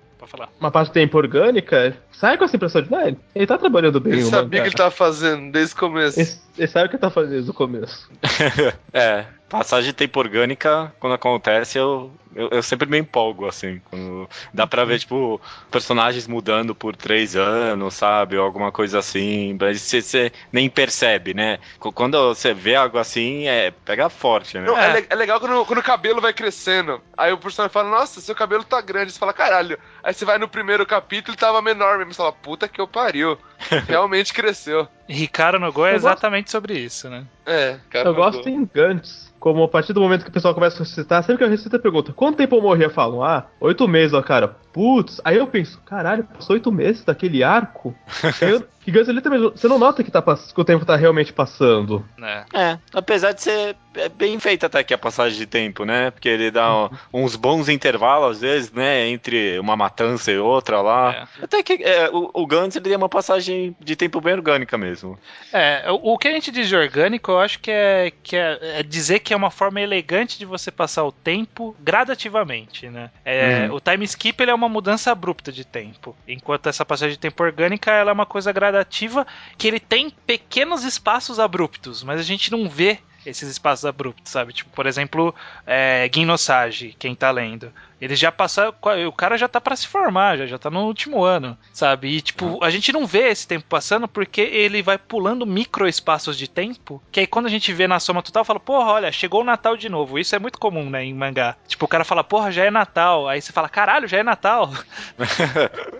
uma parte de tempo orgânica, sai com essa impressão de, né, ele tá trabalhando bem Ele sabia o que ele tava fazendo desde o começo. Ele, ele sabe o que ele tá fazendo desde o começo. É, passagem de tempo orgânica, quando acontece, eu, eu, eu sempre me empolgo, assim. Quando dá pra ver, tipo, personagens mudando por três anos, sabe? Ou alguma coisa assim. Mas você, você nem percebe, né? Qu- Quando você vê algo assim, é, pega forte, né? Não, é. É. é legal quando, quando o cabelo vai crescendo. Aí o personagem fala, nossa, seu cabelo tá grande. Você fala, caralho. Aí você vai no primeiro capítulo e tava menor mesmo. Você fala, puta que eu pariu. Realmente cresceu. Ricardo no Go é Eu gosto- exatamente sobre isso, né? É, cara. Eu gosto em Gantz. Como a partir do momento que o pessoal começa a ressuscitar, sempre que eu ressuscito, eu pergunto: quanto tempo eu morri? Eu falo: ah, oito meses, ó, cara. Putz. Aí eu penso: caralho, passou oito meses daquele arco? Eu- que Gantz é literalmente. Você não nota que, tá, que o tempo tá realmente passando. É. É, apesar de ser é bem feita até aqui a passagem de tempo, né? Porque ele dá ó, uns bons intervalos, às vezes, né? Entre uma matança e outra lá. Até que é, o, o Gantz ele tem uma passagem de tempo bem orgânica mesmo. É, o, o que a gente diz de orgânico, eu acho que é, que é, é dizer que é uma forma elegante de você passar o tempo gradativamente, né? É, O time skip ele é uma mudança abrupta de tempo, enquanto essa passagem de tempo orgânica ela é uma coisa gradativa que ele tem pequenos espaços abruptos, mas a gente não vê esses espaços abruptos, sabe? Tipo, por exemplo, é, Ginosage, quem tá lendo. Ele já passou. O cara já tá pra se formar, já, já tá no último ano, sabe? E, tipo, a gente não vê esse tempo passando porque ele vai pulando micro espaços de tempo. Que aí quando a gente vê na soma total, fala, porra, olha, chegou o Natal de novo. Isso é muito comum, né, em mangá. Tipo, o cara fala, porra, já é Natal. Aí você fala, caralho, já é Natal.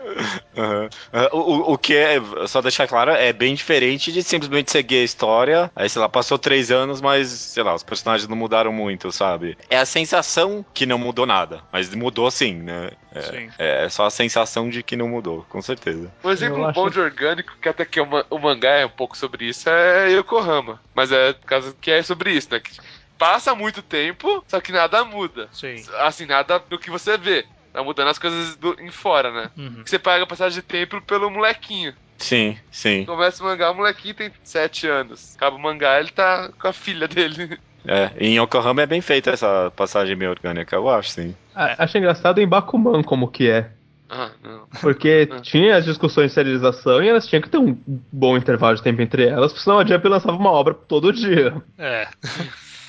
Uhum. Uh, O, o que é, só deixar claro, é bem diferente de simplesmente seguir a história. Aí, sei lá, passou três anos, mas, sei lá, os personagens não mudaram muito, sabe? É a sensação que não mudou nada, mas mudou sim, né? É, Sim. é só a sensação de que não mudou, com certeza. Um exemplo acho- bom de orgânico, que até que o, o mangá é um pouco sobre isso, é Yokohama. Mas é por causa que é sobre isso, né? Que passa muito tempo, só que nada muda. Sim. Assim, nada do que você vê. Tá mudando as coisas do, em fora, né? Uhum. Você paga a passagem de tempo pelo molequinho. Sim, sim. Começa o mangá, o molequinho tem 7 anos. Acaba o mangá, ele tá com a filha dele. É, em Yokohama é bem feita essa passagem meio orgânica, eu acho, sim. A- Acho engraçado em Bakuman como que é. Ah, não. Porque tinha as discussões de serialização e elas tinham que ter um bom intervalo de tempo entre elas, porque senão a Jump lançava uma obra todo dia. É.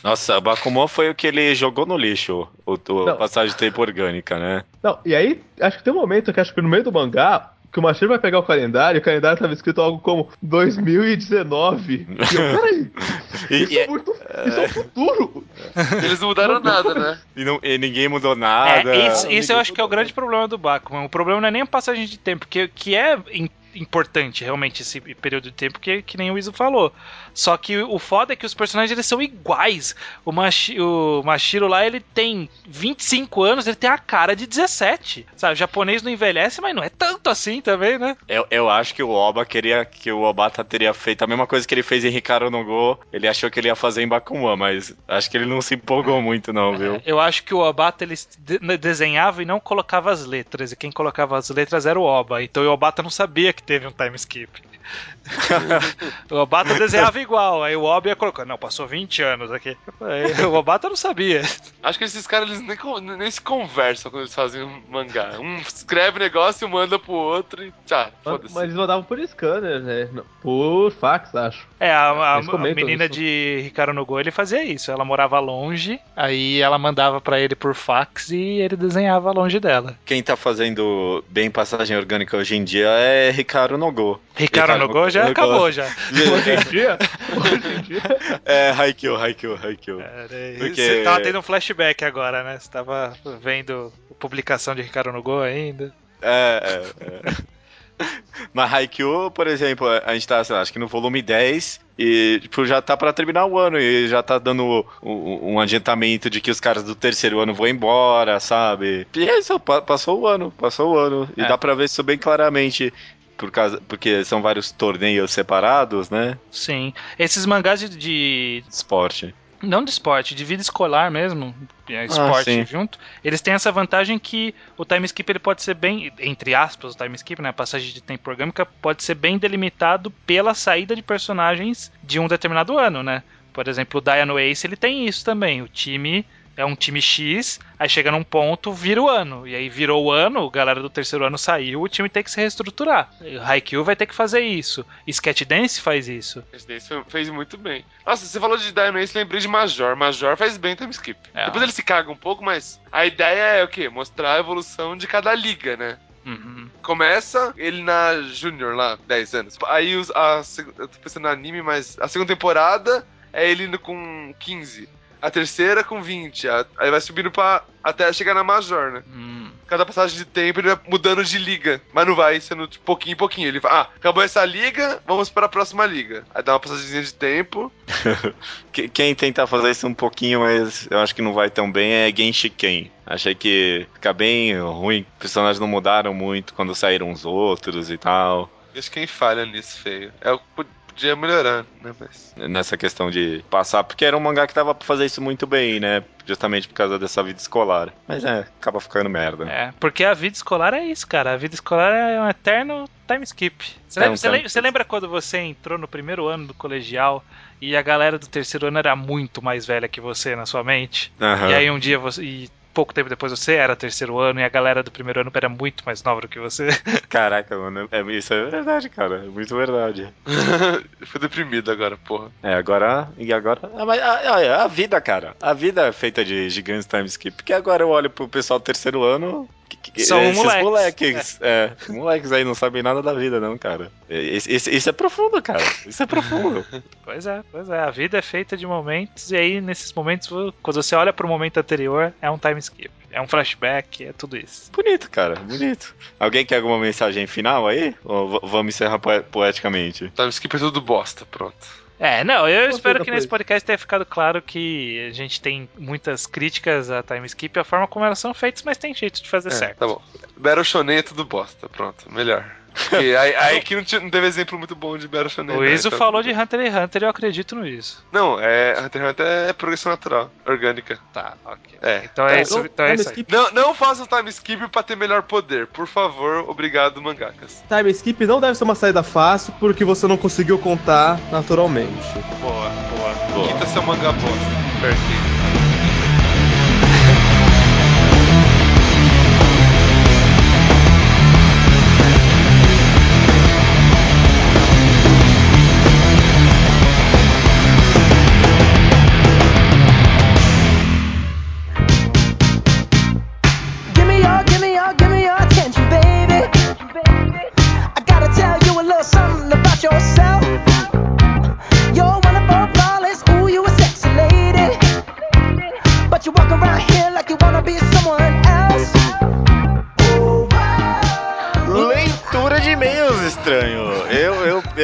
Nossa, Bakuman foi o que ele jogou no lixo, o, o- passagem de tempo orgânica, né? Não, e aí, acho que tem um momento que acho que no meio do mangá, que o Machiro vai pegar o calendário, e o calendário tava escrito algo como 2019. E eu, peraí, isso e- é muito. Isso é o futuro. Eles não mudaram nada, né? e não- e ninguém mudou nada. É, isso, isso eu acho que é o grande problema do Bakuman. O problema não é nem a passagem de tempo, que, que é im- importante realmente esse período de tempo, que, que nem o Iso falou. Só que o foda é que os personagens eles são iguais. O, Mashi, o Mashiro lá, ele tem 25 anos, ele tem a cara de 17. Sabe, o japonês não envelhece, mas não é tanto assim também, né? Eu, eu acho que o Oba queria que o Obata teria feito a mesma coisa que ele fez em Ricardo no Go. Ele achou que ele ia fazer em Bakuman, mas acho que ele não se empolgou muito, não, viu? Eu acho que o Obata ele de- desenhava e não colocava as letras. E quem colocava as letras era o Oba. Então o Obata não sabia que teve um time skip. o Obata desenhava igual. Aí o Oba ia colocando. Não, passou 20 anos aqui. Aí o Obata não sabia. Acho que esses caras eles nem, nem se conversam quando eles fazem um mangá. Um escreve negócio, manda pro outro e tchau, Mas, foda-se. mas eles mandavam por scanner, né? Por fax, acho. É, a, a- a menina isso. de Ricardo no Go, ele fazia isso. Ela morava longe, aí ela mandava pra ele por fax e ele desenhava longe dela. Quem tá fazendo bem passagem orgânica hoje em dia é Ricardo Nogo. Ricardo no Go já no Go. acabou já. Hoje em dia, hoje em dia. É, Haikyuu, Haikyuu, Haikyuu. É, Porque- Você tava tendo um flashback agora, né? Você tava vendo a publicação de Ricardo no Go ainda. É, é, é. Mas Haikyuu, por exemplo, a gente tá, sei lá, acho que no volume 10 e tipo, já tá pra terminar o ano e já tá dando um, um adiantamento de que os caras do terceiro ano vão embora, sabe? E é isso, pa- passou o ano, passou o ano. E É. dá pra ver isso bem claramente. Por causa, porque são vários torneios separados, né? Sim. Esses mangás de- de Esporte. Não de esporte, de vida escolar mesmo, é esporte sim. junto. Eles têm essa vantagem que o time skip ele pode ser bem, entre aspas, o time skip, né, a passagem de tempo orgânica pode ser bem delimitado pela saída de personagens de um determinado ano, né? Por exemplo, o Dino Ace ele tem isso também. O time é um time X, aí chega num ponto, vira o ano. E aí virou o ano, a galera do terceiro ano saiu, o time tem que se reestruturar. Haikyuu vai ter que fazer isso. Sketch Dance faz isso. Daí você fez muito bem. Nossa, você falou de Dino Ace, lembrei de Major. Major faz bem time skip. É. Depois ele se caga um pouco, mas a ideia é o quê? Mostrar a evolução de cada liga, né? Uhum. Começa ele na Junior lá, 10 anos. Aí os, a, eu tô pensando no anime, mas a segunda temporada é ele indo com 15. A terceira com 20. a- aí vai subindo pra, até chegar na Major, né? Hum. Cada passagem de tempo ele vai mudando de liga. Mas não vai sendo de pouquinho em pouquinho. Ele vai, ah, acabou essa liga, vamos para a próxima liga. Aí dá uma passagemzinha de tempo. Que- Quem tenta fazer isso um pouquinho, mas eu acho que não vai tão bem, é Genshiken. Achei que fica bem ruim. Os personagens não mudaram muito quando saíram os outros e tal. Acho que quem falha nisso, feio. É o podia melhorar, né? Mas. Nessa questão de passar, porque era um mangá que dava pra fazer isso muito bem, né? Justamente por causa dessa vida escolar. Mas é, acaba ficando merda. É, porque a vida escolar é isso, cara. A vida escolar é um eterno time skip. Você, É lembra, um você time lembra- você lembra quando você entrou no primeiro ano do colegial e a galera do terceiro ano era muito mais velha que você na sua mente? Aham. E aí um dia você. E pouco tempo depois você era terceiro ano e a galera do primeiro ano era muito mais nova do que você. Caraca, mano, é, isso é verdade, cara. É muito verdade. Eu fui deprimido agora, porra. É, agora. E agora. Ah, mas, ah, ah, a vida, cara. A vida é feita de gigantes time skip. Porque agora eu olho pro pessoal do terceiro ano. Que- que- São esses moleques. moleques. É, moleques aí não sabem nada da vida, não, cara. Isso, isso é profundo, cara. Isso é profundo. Pois é, pois é. A vida é feita de momentos e aí nesses momentos, quando você olha pro momento anterior, é um time skip. É um flashback, é tudo isso. bonito, cara. Bonito. Alguém quer alguma mensagem final aí? Ou vamos encerrar poe- poeticamente? Time skip é tudo bosta, pronto. É, não, eu espero que nesse podcast tenha ficado claro que a gente tem muitas críticas a time skip e a forma como elas são feitas, mas tem jeito de fazer É, certo. Tá bom. Battle Shonen é tudo bosta, pronto. Melhor. Porque aí, aí que não, teve exemplo muito bom de Battle Shonen. O né? Iso Então- falou de Hunter x Hunter e eu acredito no Iso. Não, é. Hunter x Hunter é progressão natural, orgânica. Tá, ok. É. Então é Tá, isso, então é isso skip, Não, não façam time skip pra ter melhor poder. Por favor, obrigado, mangakas. time skip não deve ser uma saída fácil porque você não conseguiu contar naturalmente. Boa, boa. Boa. Quinta seu mangá bosta. Perfeito.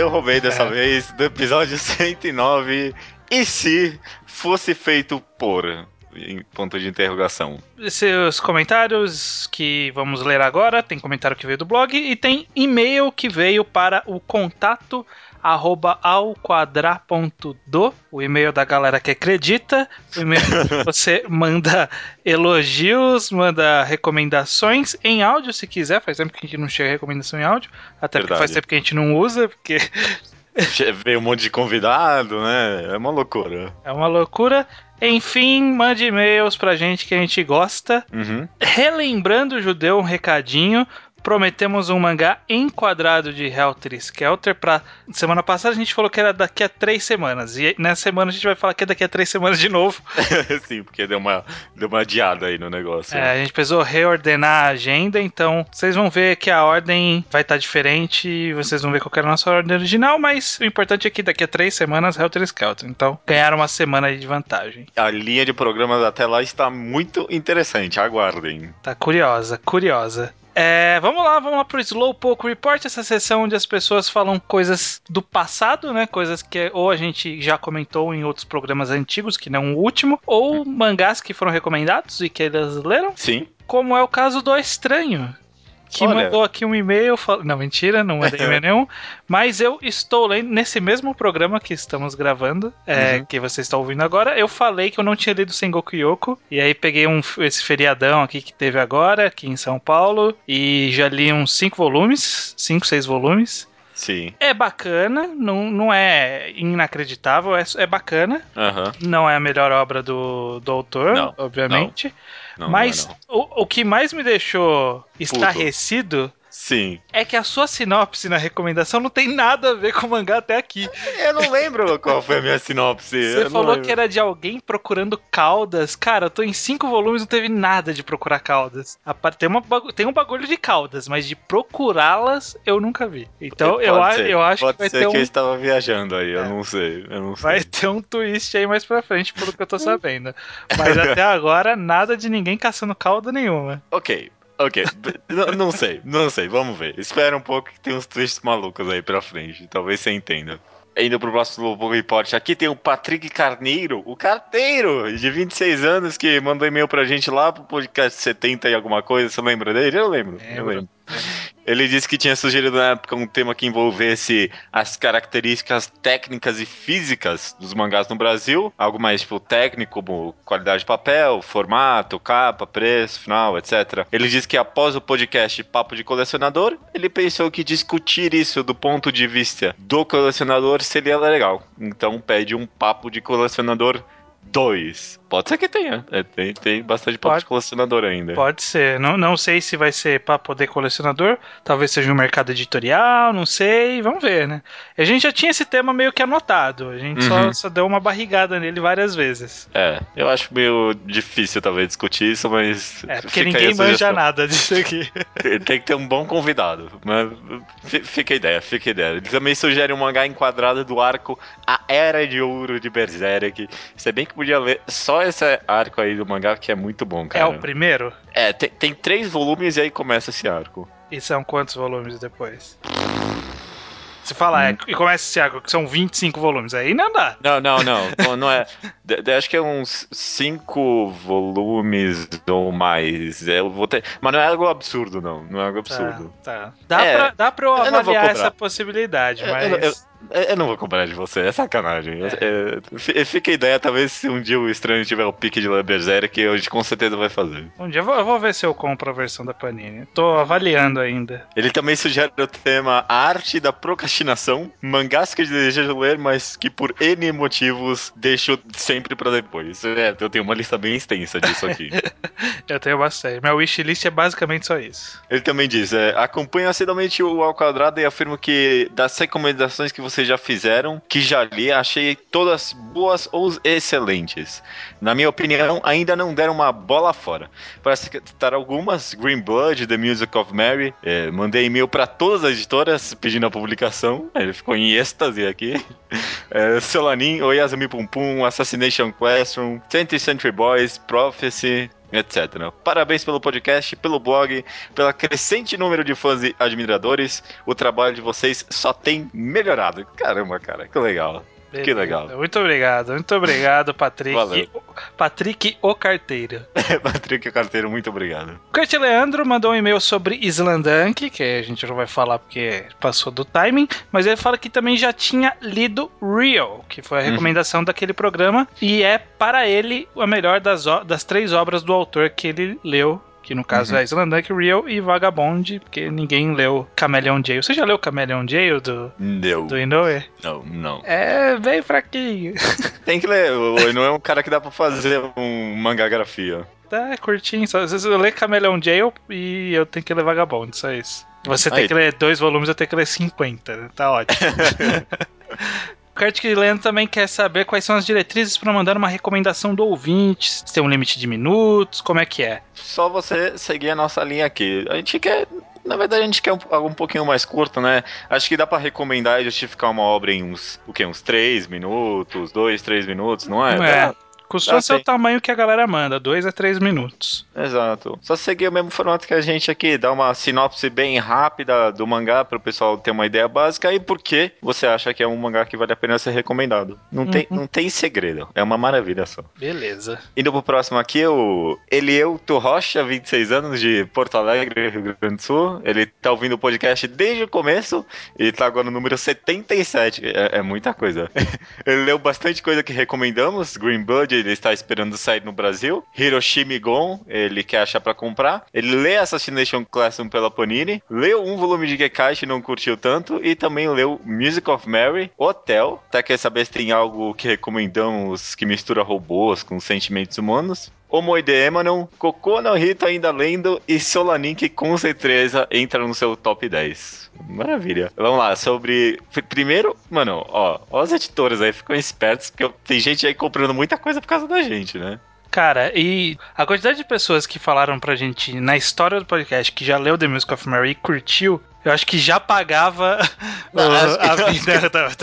Eu, roubei dessa vez do episódio 109. E se fosse feito por. Em ponto de interrogação. Seus comentários que vamos ler agora, tem comentário que veio do blog e tem e-mail que veio para o contato arroba alquadra.do, o e-mail da galera que acredita, o e-mail que você manda elogios, manda recomendações em áudio se quiser, faz tempo que a gente não chega recomendação em áudio, até porque Verdade. faz tempo que a gente não usa, porque Veio um monte de convidado, né? É uma loucura. é uma loucura. Enfim, mande e-mails pra gente que a gente gosta. Uhum. Relembrando o judeu um recadinho. Prometemos um mangá enquadrado de Helter Skelter pra. Semana passada a gente falou que era daqui a três semanas. E nessa semana a gente vai falar que é daqui a três semanas de novo. Sim, porque deu uma, deu uma adiada aí no negócio. É, a gente precisou reordenar a agenda, então vocês vão ver que a ordem vai estar diferente. e Vocês vão ver qual que era a nossa ordem original, mas o importante é que daqui a três semanas Helter Skelter. Então ganharam uma semana aí de vantagem. A linha de programas até lá está muito interessante. Aguardem. Tá curiosa, curiosa. É, vamos lá, vamos lá pro Slowpoke Report, essa sessão onde as pessoas falam coisas do passado, né? Coisas que ou a gente já comentou em outros programas antigos, que não o último, ou mangás que foram recomendados e que eles leram, Sim. como é o caso do Estranho. Que Olha. mandou aqui um e-mail. fal- Não, mentira, não mandei e-mail nenhum. Mas eu estou lendo, nesse mesmo programa que estamos gravando, é, Uhum. que você está ouvindo agora, eu falei que eu não tinha lido Sengoku Yoko. E aí peguei um, esse feriadão aqui que teve agora, aqui em São Paulo, e já li uns cinco volumes, cinco, seis volumes. Sim. É bacana, não, não é inacreditável, é, é bacana. Aham. Não é a melhor obra do, do autor, Não, obviamente. Não, não mas é não. o, o que mais me deixou estarrecido Sim. é que a sua sinopse na recomendação não tem nada a ver com o mangá até aqui. Eu não lembro qual foi a minha sinopse. Você falou lembro. que era de alguém procurando caudas. Cara, eu tô em cinco volumes não teve nada de procurar caudas. Tem, uma, tem um bagulho de caudas, mas de procurá-las eu nunca vi. Então Pode eu, ser. eu acho Pode que vai ser ter que um. eu estava viajando aí, eu É. não sei. Eu não sei. Vai ter um twist aí mais pra frente, pelo que eu tô sabendo. Mas até agora, nada de ninguém caçando cauda nenhuma. Ok, ok. B- n- não sei, não sei, vamos ver. Espera um pouco que tem uns twists malucos aí pra frente. Talvez você entenda. Indo pro próximo report, aqui tem o Patrick Carneiro, o carteiro, de 26 anos, que mandou e-mail pra gente lá pro podcast 70 e alguma coisa. Você lembra dele? Eu lembro. Eu Lembro. Ele disse que tinha sugerido na época um tema que envolvesse as características técnicas e físicas dos mangás no Brasil, algo mais tipo técnico, como qualidade de papel, formato, capa, preço, final, etc. Ele disse que após o podcast Papo de Colecionador, ele pensou que discutir isso do ponto de vista do colecionador seria legal. Então pede um Papo de Colecionador 2. Pode ser que tenha. É, tem, tem bastante papo Pode. de colecionador ainda. Pode ser. Não, não sei se vai ser pra poder colecionador. Talvez seja um mercado editorial, não sei. Vamos ver, né? A gente já tinha esse tema meio que anotado. A gente só, Uhum. só deu uma barrigada nele várias vezes. É, eu acho meio difícil talvez discutir isso, mas. É, porque ninguém manja nada disso aqui. Tem que ter um bom convidado. Mas fi- fica a ideia, fica a ideia. Ele também sugere um mangá enquadrado do arco A Era de Ouro de Berserk. Você bem que podia ler só esse arco aí do mangá, que é muito bom, É cara. o primeiro? É, tem, tem três volumes e aí começa esse arco. E são quantos volumes depois? Se falar, é, e começa esse arco, que são 25 volumes, aí não dá. Não, não, não. não, não é. de- de- acho que é uns cinco volumes ou mais. É, Eu vou ter, mas não é algo absurdo, não. Não é algo absurdo. Tá, tá. Dá, É, pra, dá pra eu eu avaliar cobrar. essa possibilidade, Eu- mas. eu- eu- Eu não vou cobrar de você, é sacanagem. É, fi- fica a ideia, talvez se um dia o estranho tiver o pique de Berserk, que a gente com certeza vai fazer. Um dia eu vou, eu vou ver se eu compro a versão da Panini. Tô avaliando ainda. Ele também sugere o tema A Arte da Procrastinação, mangás que eu desejo ler, mas que por N motivos deixo sempre pra depois. É, eu tenho uma lista bem extensa disso aqui. Eu tenho bastante. Meu wishlist é basicamente só isso. Ele também diz: é, acompanho assiduamente o Ao Quadrado e afirmo que das recomendações que vocês já fizeram, que já li, achei todas boas ou excelentes. Na minha opinião, ainda não deram uma bola fora. Para citar algumas, Green Blood, The Music of Mary, é, mandei e-mail para todas as editoras pedindo a publicação. Ele ficou em êxtase aqui. É, Solanin, Oyasumi Pum Pum, Assassination Classroom, 20th Century Boys, Prophecy, etc. Parabéns pelo podcast, pelo blog, pelo crescente número de fãs e admiradores. O trabalho de vocês só tem melhorado. Caramba, cara, que legal. Que legal. Muito obrigado, muito obrigado, Patrick. Valeu. Patrick, o carteiro. Patrick Carteiro, muito obrigado. O Kurt Leandro mandou um e-mail sobre Islandunk, que a gente não vai falar porque passou do timing, mas ele fala que também já tinha lido Real, que foi a Uhum. recomendação daquele programa, e é para ele a melhor das, o- das três obras do autor que ele leu. Que no caso Uhum. é Islandunk, Real e Vagabond, porque ninguém leu Chameleon Jail. Você já leu Chameleon Jail do, Não, do Inoue? não, não. É bem fraquinho. Tem que ler, o- não é um cara que dá pra fazer um mangagrafia. Tá, é curtinho. Só, às vezes eu leio Chameleon Jail e eu tenho que ler Vagabond, só isso. Você tem Aí. que ler dois volumes, eu tenho que ler 50. né? Tá ótimo. Kurt Leandro também quer saber quais são as diretrizes para mandar uma recomendação do ouvinte. Se tem um limite de minutos, como é que é? Só você seguir a nossa linha aqui. A gente quer. Na verdade, a gente quer um- algo um pouquinho mais curto, né? Acho que dá pra recomendar e justificar uma obra em uns, o quê? Uns 3 minutos, 2, 3 minutos, não é? É. Costuma Ah, ser o sim. tamanho que a galera manda, 2 a 3 minutos. Exato. Só seguir o mesmo formato que a gente aqui, dar uma sinopse bem rápida do mangá para o pessoal ter uma ideia básica e por que você acha que é um mangá que vale a pena ser recomendado. Não, tem, não tem segredo, é uma maravilha só. Beleza. Indo pro próximo aqui, o Elieuto Rocha, 26 anos, de Porto Alegre, Rio Grande do Sul. Ele tá ouvindo o podcast desde o começo e tá agora no número 77. É, é muita coisa. Ele leu bastante coisa que recomendamos. Green Blood, ele está esperando sair no Brasil. Hiroshima Gon, ele quer achar pra comprar. Ele lê Assassination Classroom pela Panini. Leu um volume de Gekaishi, não curtiu tanto. E também leu Music of Mary, Hotel. Tá quer saber se tem algo que recomendamos que mistura robôs com sentimentos humanos. Omoide Emanon, Cocô no Hito ainda lendo e Solanin que com certeza entra no seu top 10. Maravilha. Vamos lá, sobre. Primeiro, mano, ó, ó as editoras aí ficam espertos, porque tem gente aí comprando muita coisa por causa da gente, né? Cara, e a quantidade de pessoas que falaram pra gente na história do podcast que já leu The Music of Mary e curtiu, eu acho que já pagava o- acho que- a vida. da-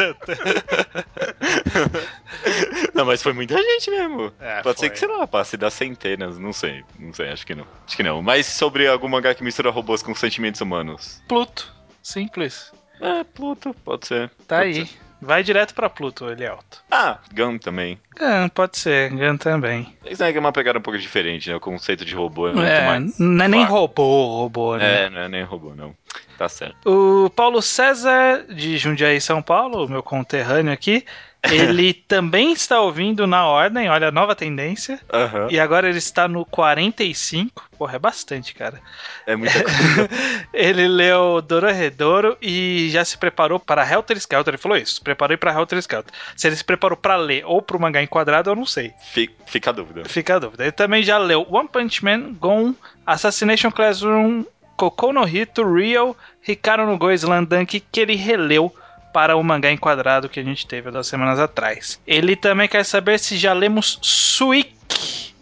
Não, mas foi muita gente mesmo. É, Pode ser foi. que, sei lá, passe das centenas, não sei. Não sei, acho que não. Acho que não. Mas sobre algum mangá que mistura robôs com sentimentos humanos. Pluto. Simples. É, Pluto, pode ser. Tá Pode aí. ser. Vai direto pra Pluto, ele é alto. Ah, Gun também. Gun, pode ser. Gun também. Isso é uma pegada um pouco diferente, né? O conceito de robô é muito É, mais. não é nem Claro. robô, robô, né? É, não é nem robô, não. Tá certo. O Paulo César, de Jundiaí, São Paulo, meu conterrâneo aqui, ele também está ouvindo na ordem, olha a nova tendência. Aham. E agora ele está no 45. Porra, é bastante, cara. É muita coisa. Ele leu Dororedoro e já se preparou para Helter Skelter. Ele falou isso, preparei para Helter Skelter. Se ele se preparou para ler ou para o mangá enquadrado, eu não sei. Fi- Fica a dúvida. Fica a dúvida. Ele também já leu One Punch Man, Gon, Assassination Classroom, Kokou no Hito, Real, Hikaru no Go Slandunk, que ele releu para o mangá enquadrado que a gente teve há duas semanas atrás. Ele também quer saber se já lemos Suik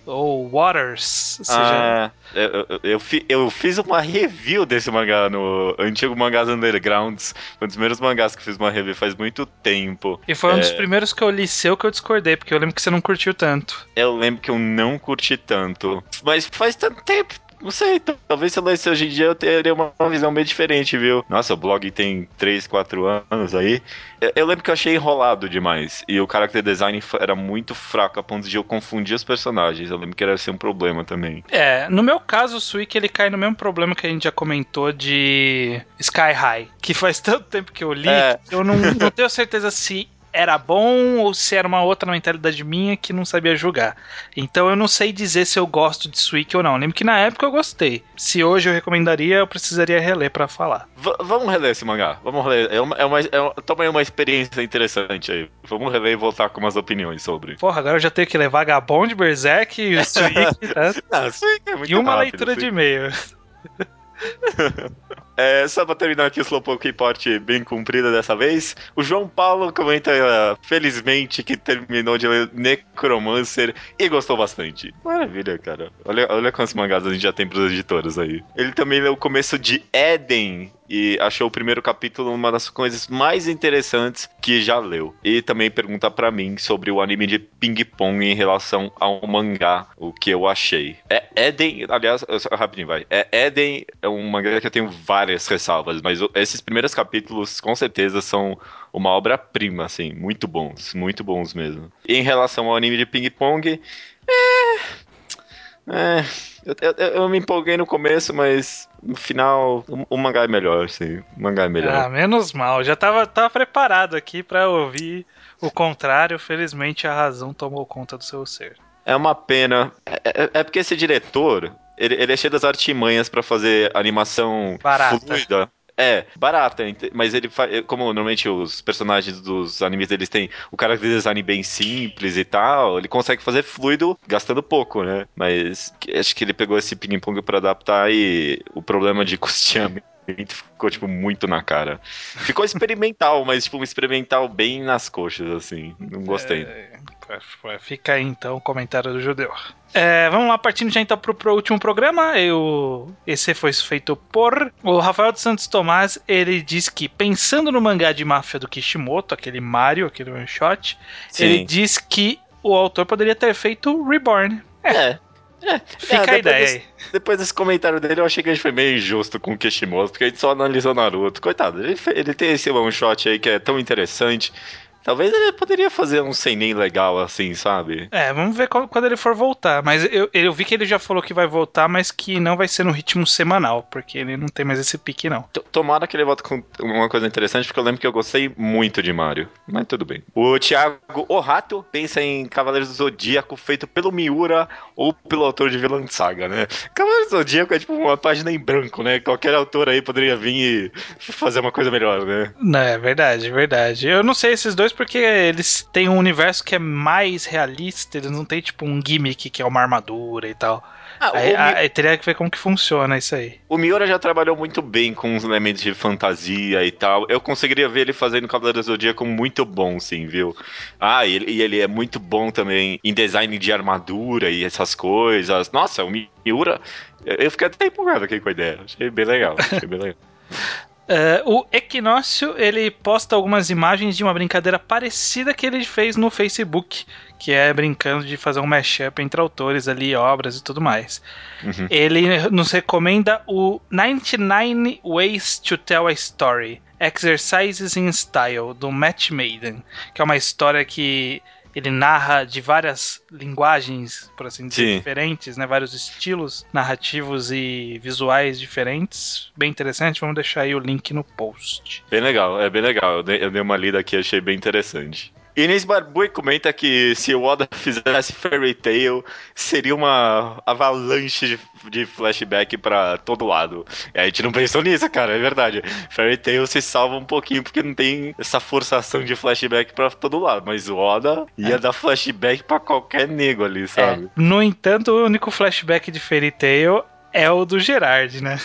ou Waters. Ou seja, Ah, eu, eu, eu fi- eu fiz uma review desse mangá no antigo Mangás Undergrounds. Foi um dos primeiros mangás que fiz uma review faz muito tempo. E foi um dos É. primeiros que eu li seu que eu discordei, porque eu lembro que você não curtiu tanto. Eu lembro que eu não curti tanto. Mas faz tanto tempo. Não sei, talvez se eu lesse hoje em dia eu teria uma visão bem diferente, viu? Nossa, o blog tem 3, 4 anos aí. Eu, lembro que eu achei enrolado demais. E o character design era muito fraco a ponto de eu confundir os personagens. Eu lembro que era ser um problema também. É, no meu caso, o Suik ele cai no mesmo problema que a gente já comentou de Sky High, que faz tanto tempo que eu li, É. que eu não, não tenho certeza se era bom ou se era uma outra mentalidade minha que não sabia julgar. Então eu não sei dizer se eu gosto de Suik ou não. Lembro que na época eu gostei. Se hoje eu recomendaria, eu precisaria reler pra falar. V- vamos reler esse mangá. Vamos reler. É uma, é uma, é uma, também uma experiência interessante aí. Vamos reler e voltar com umas opiniões sobre. Porra, agora eu já tenho que ler Vagabond, Berserk e o Suik, tá? Ah, é muito E uma rápido, leitura de e-mail. É, só pra terminar aqui o Slowpoke Report bem cumprida dessa vez, o João Paulo comenta uh, felizmente que terminou de ler Necromancer e gostou bastante. Maravilha, cara. Olha, olha quantos mangás a gente já tem pros editores aí. Ele também leu o começo de Eden e achou o primeiro capítulo uma das coisas mais interessantes que já leu. E também pergunta pra mim sobre o anime de ping-pong em relação ao mangá, o que eu achei. É Eden, aliás, rapidinho vai. É Eden é um mangá que eu tenho várias ressalvas, mas esses primeiros capítulos com certeza são uma obra-prima, assim, muito bons, muito bons mesmo. E em relação ao anime de ping-pong, é. É. Eu, eu- eu me empolguei no começo, mas no final o, o mangá é melhor, sim. O mangá é melhor. Ah, menos mal. Já tava, tava preparado aqui pra ouvir o contrário. Felizmente a razão tomou conta do seu ser. É uma pena. É, é- é porque esse diretor, ele, ele é cheio das artimanhas pra fazer animação Barata. fluida. É, barata, mas ele faz. Como normalmente os personagens dos animes eles têm o cara de design bem simples e tal, ele consegue fazer fluido gastando pouco, né? Mas acho que ele pegou esse ping-pong pra adaptar e o problema de custeamento ficou, tipo, muito na cara. Ficou experimental, mas, tipo, um experimental bem nas coxas, assim. Não gostei. É, fica aí então o comentário do judeu. É, vamos lá, partindo já então pro, pro último programa. Eu, esse foi feito por o Rafael dos Santos Tomás. Ele diz que, pensando no mangá de máfia do Kishimoto, aquele Mario, aquele one shot, Sim. ele diz que o autor poderia ter feito Reborn. É. É, Fica é, a ideia desse- aí. Depois desse comentário dele, eu achei que a gente foi meio injusto com o Kishimoto, porque a gente só analisou Naruto. Coitado, ele, ele tem esse one shot aí que é tão interessante. Talvez ele poderia fazer um seinen legal assim, sabe? É, vamos ver quando ele for voltar. Mas eu, eu vi que ele já falou que vai voltar, mas que não vai ser no ritmo semanal, porque ele não tem mais esse pique, não. T- Tomara que ele volte com uma coisa interessante, porque eu lembro que eu gostei muito de Mario. Mas tudo bem. O Thiago Orato pensa em Cavaleiros do Zodíaco feito pelo Miura ou pelo autor de Vilã Saga, né? Cavaleiros do Zodíaco é tipo uma página em branco, né? Qualquer autor aí poderia vir e fazer uma coisa melhor, né? Não, é verdade, é verdade. Eu não sei esses dois porque eles têm um universo que é mais realista, eles não têm tipo um gimmick que é uma armadura e tal. Ah, Aí, o, Mi- aí teria que ver como que funciona isso aí. o Miura já trabalhou muito bem com os elementos de fantasia e tal. Eu conseguiria ver ele fazendo Cavaleiros do Zodíaco muito bom, sim, viu? Ah, e ele, ele é muito bom também em design de armadura e essas coisas. Nossa, o Miura. Eu eu fiquei até empolgado aqui com a ideia. Achei bem legal. Achei bem legal. É, o Equinócio, ele posta algumas imagens de uma brincadeira parecida que ele fez no Facebook, que é brincando de fazer um mashup entre autores ali, obras e tudo mais. Uhum. Ele nos recomenda o 99 Ways to Tell a Story, Exercises in Style, do Matt Maiden, que é uma história que ele narra de várias linguagens, por assim dizer, Sim. diferentes, né? Vários estilos narrativos e visuais diferentes. Bem interessante, vamos deixar aí o link no post. Bem legal, é bem legal. Eu dei, eu dei uma lida aqui, achei bem interessante. Inês Barbui comenta que se o Oda fizesse Fairy Tail, seria uma avalanche de, de flashback pra todo lado. E a gente não pensou nisso, cara, é verdade. Fairy Tail se salva um pouquinho porque não tem essa forçação de flashback pra todo lado. Mas o Oda ia dar flashback pra qualquer nego ali, sabe? É, no entanto, o único flashback de Fairy Tail é o do Gerard, né?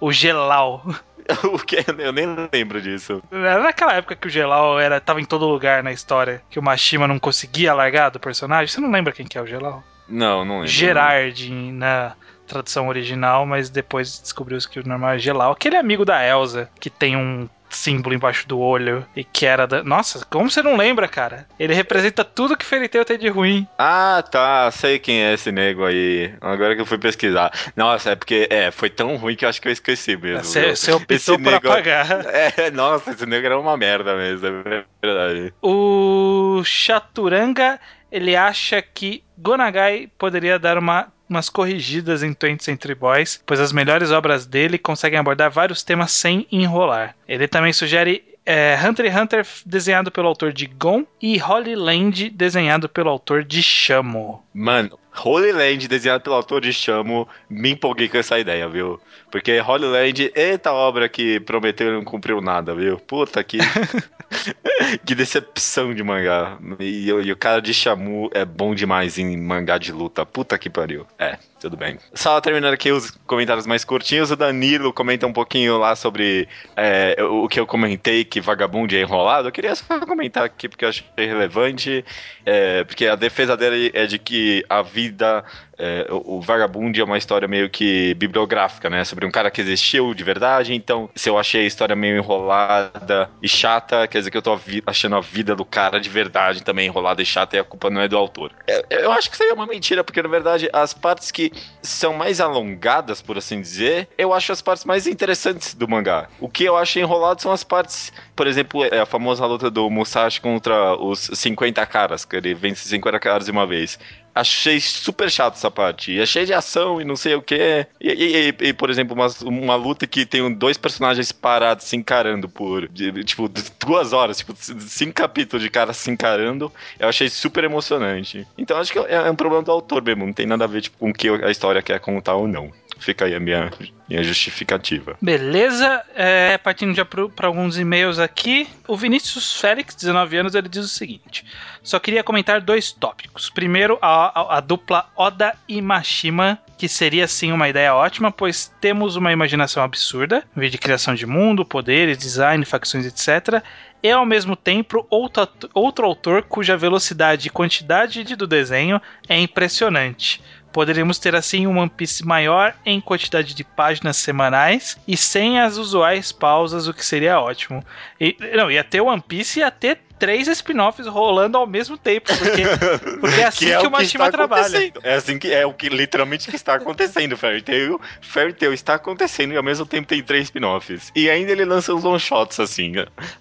O Gelau. o que eu nem lembro disso. Era naquela época que o Gelau era, tava em todo lugar na história, que o Mashima não conseguia largar do personagem. Você não lembra quem que é o Gelau? Não, não lembro. Gerard na tradução original, mas depois descobriu-se que o normal é Gelau. Aquele amigo da Elsa, que tem um símbolo embaixo do olho e que era da... Nossa, como você não lembra, cara? Ele representa tudo que Fairy Tail tem de ruim. Ah, tá. Sei quem é esse nego aí. Agora que eu fui pesquisar. Nossa, é porque é, foi tão ruim que eu acho que eu esqueci mesmo. Você você optou Esse por nego- apagar. É, nossa, esse nego era uma merda mesmo, é verdade. O Chaturanga, ele acha que Gonagai poderia dar uma, umas corrigidas em 20th Century Boys, pois as melhores obras dele conseguem abordar vários temas sem enrolar. Ele também sugere é, Hunter x Hunter desenhado pelo autor de Gon e Holy Land desenhado pelo autor de Shamo. Mano, Holy Land, desenhado pelo autor de Chamo, me empolguei com essa ideia, viu? Porque Holy Land, eita obra que prometeu e não cumpriu nada, viu? Puta que. que decepção de mangá. E, e o cara de Shamu é bom demais em mangá de luta. Puta que pariu. É, tudo bem. Só terminando aqui os comentários mais curtinhos, o Danilo comenta um pouquinho lá sobre é, o que eu comentei, que vagabundo é enrolado. Eu queria só comentar aqui porque eu achei relevante. é, porque a defesa dele é de que a vida. é, o, Vagabundo é uma história meio que bibliográfica, né? Sobre um cara que existiu de verdade. Então, se eu achei a história meio enrolada e chata, quer dizer que eu tô achando a vida do cara de verdade também enrolada e chata e a culpa não é do autor. Eu, eu acho que isso aí é uma mentira, porque na verdade as partes que são mais alongadas, por assim dizer, eu acho as partes mais interessantes do mangá. O que eu acho enrolado são as partes, por exemplo, é a famosa luta do Musashi contra os 50 caras, que ele vence 50 caras de uma vez. Achei super chato essa parte. É cheio de ação e não sei o que. E, e- e- por exemplo, uma, uma luta que tem dois personagens parados se encarando por, tipo, duas horas, tipo, cinco capítulos de caras se encarando. Eu achei super emocionante. Então acho que é, é um problema do autor mesmo. Não tem nada a ver tipo, com o que a história quer contar ou não. Fica aí a minha, minha justificativa. Beleza, é, partindo já para alguns e-mails aqui. O Vinícius Félix, 19 anos, ele diz o seguinte: Só queria comentar dois tópicos. Primeiro, a, a- a dupla Oda e Mashima, que seria sim uma ideia ótima, pois temos uma imaginação absurda, de criação de mundo, poderes, design, facções, etc. E ao mesmo tempo, outro, outro autor cuja velocidade e quantidade de- do desenho é impressionante. Poderíamos ter assim um One Piece maior em quantidade de páginas semanais e sem as usuais pausas, o que seria ótimo. E, não, ia ter One Piece e ia ter três spin-offs rolando ao mesmo tempo, porque, porque é assim que, é o o Mashima está trabalha. É assim que é o que literalmente que está acontecendo, Fairy Tail. Fairy Tail está acontecendo e ao mesmo tempo tem três spin-offs. E ainda ele lança uns one shots assim,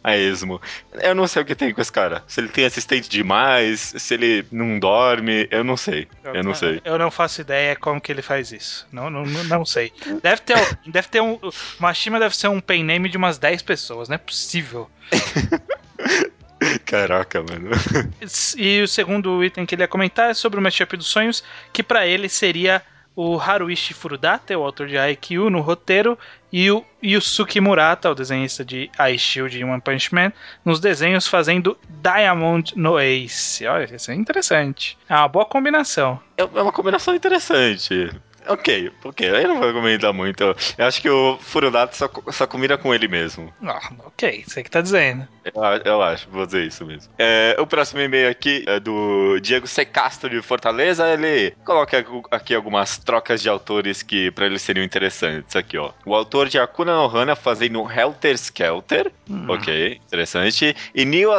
a esmo. Eu não sei o que tem com esse cara. Se ele tem assistente demais, se ele não dorme, eu não sei. Eu não sei. Eu não faço ideia como que ele faz isso. Não, não, não, sei. Deve ter, deve ter um. O Mashima deve ser um pen name de umas 10 pessoas, não é possível. Caraca, mano. E o segundo item que ele ia comentar é sobre o Mashup dos Sonhos, que pra ele seria o Haruichi Furudata, o autor de Haikyuu, no roteiro, e o Yusuke Murata, o desenhista de Ice Shield e One Punch Man, nos desenhos fazendo Diamond no Ace. Olha, isso é interessante. É uma boa combinação. É uma combinação interessante. Ok, ok. Eu não vou comentar muito. Eu acho que o Furudato só, só combina com ele mesmo. Ah, ok, você que tá dizendo. Eu, eu acho, vou dizer isso mesmo. É, o próximo e-mail aqui é do Diego Secastro de Fortaleza. Ele coloca aqui- algumas trocas de autores que pra ele seriam interessantes. Aqui, ó. O autor de Akuna no Hana fazendo Helter Skelter. Ok, interessante. E Neil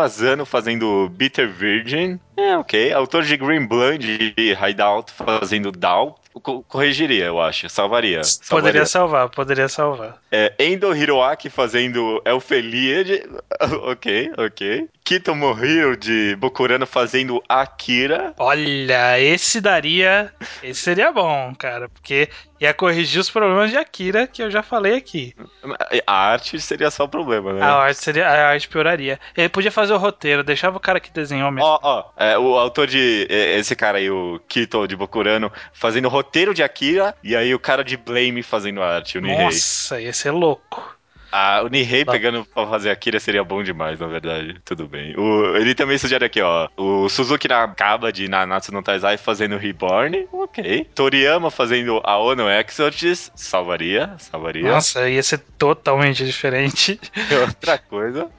Asano fazendo Bitter Virgin. É, ok. Autor de Green Blonde e Hideout fazendo Down. Co- Corrigiria, eu acho. Salvaria. Salvaria. Poderia salvar, poderia salvar. É, Endo Hiroaki fazendo Elfeliade. ok, ok. Kito Mohiro de Bokurano fazendo Akira. Olha, esse daria. Esse seria bom, cara, porque ia corrigir os problemas de Akira que eu já falei aqui. A arte seria só o problema, né? A arte seria, a arte pioraria. Ele podia fazer o roteiro, deixava o cara que desenhou mesmo. Ó, ó, é, o autor de. é, Esse cara aí, o Kito de Bokurano, fazendo roteiro de Akira. E aí o cara de Blame fazendo a arte, o Nihei. Nossa, ia ser louco. Ah, o Nihei Tá. pegando pra fazer Akira seria bom demais, na verdade. Tudo bem. O- ele também sugere aqui, ó. O Suzuki Nakaba de Nanatsu no Taizai fazendo Reborn. Ok. Toriyama fazendo Aono Exorcist. Salvaria. Salvaria. Nossa, ia ser totalmente diferente. Outra coisa.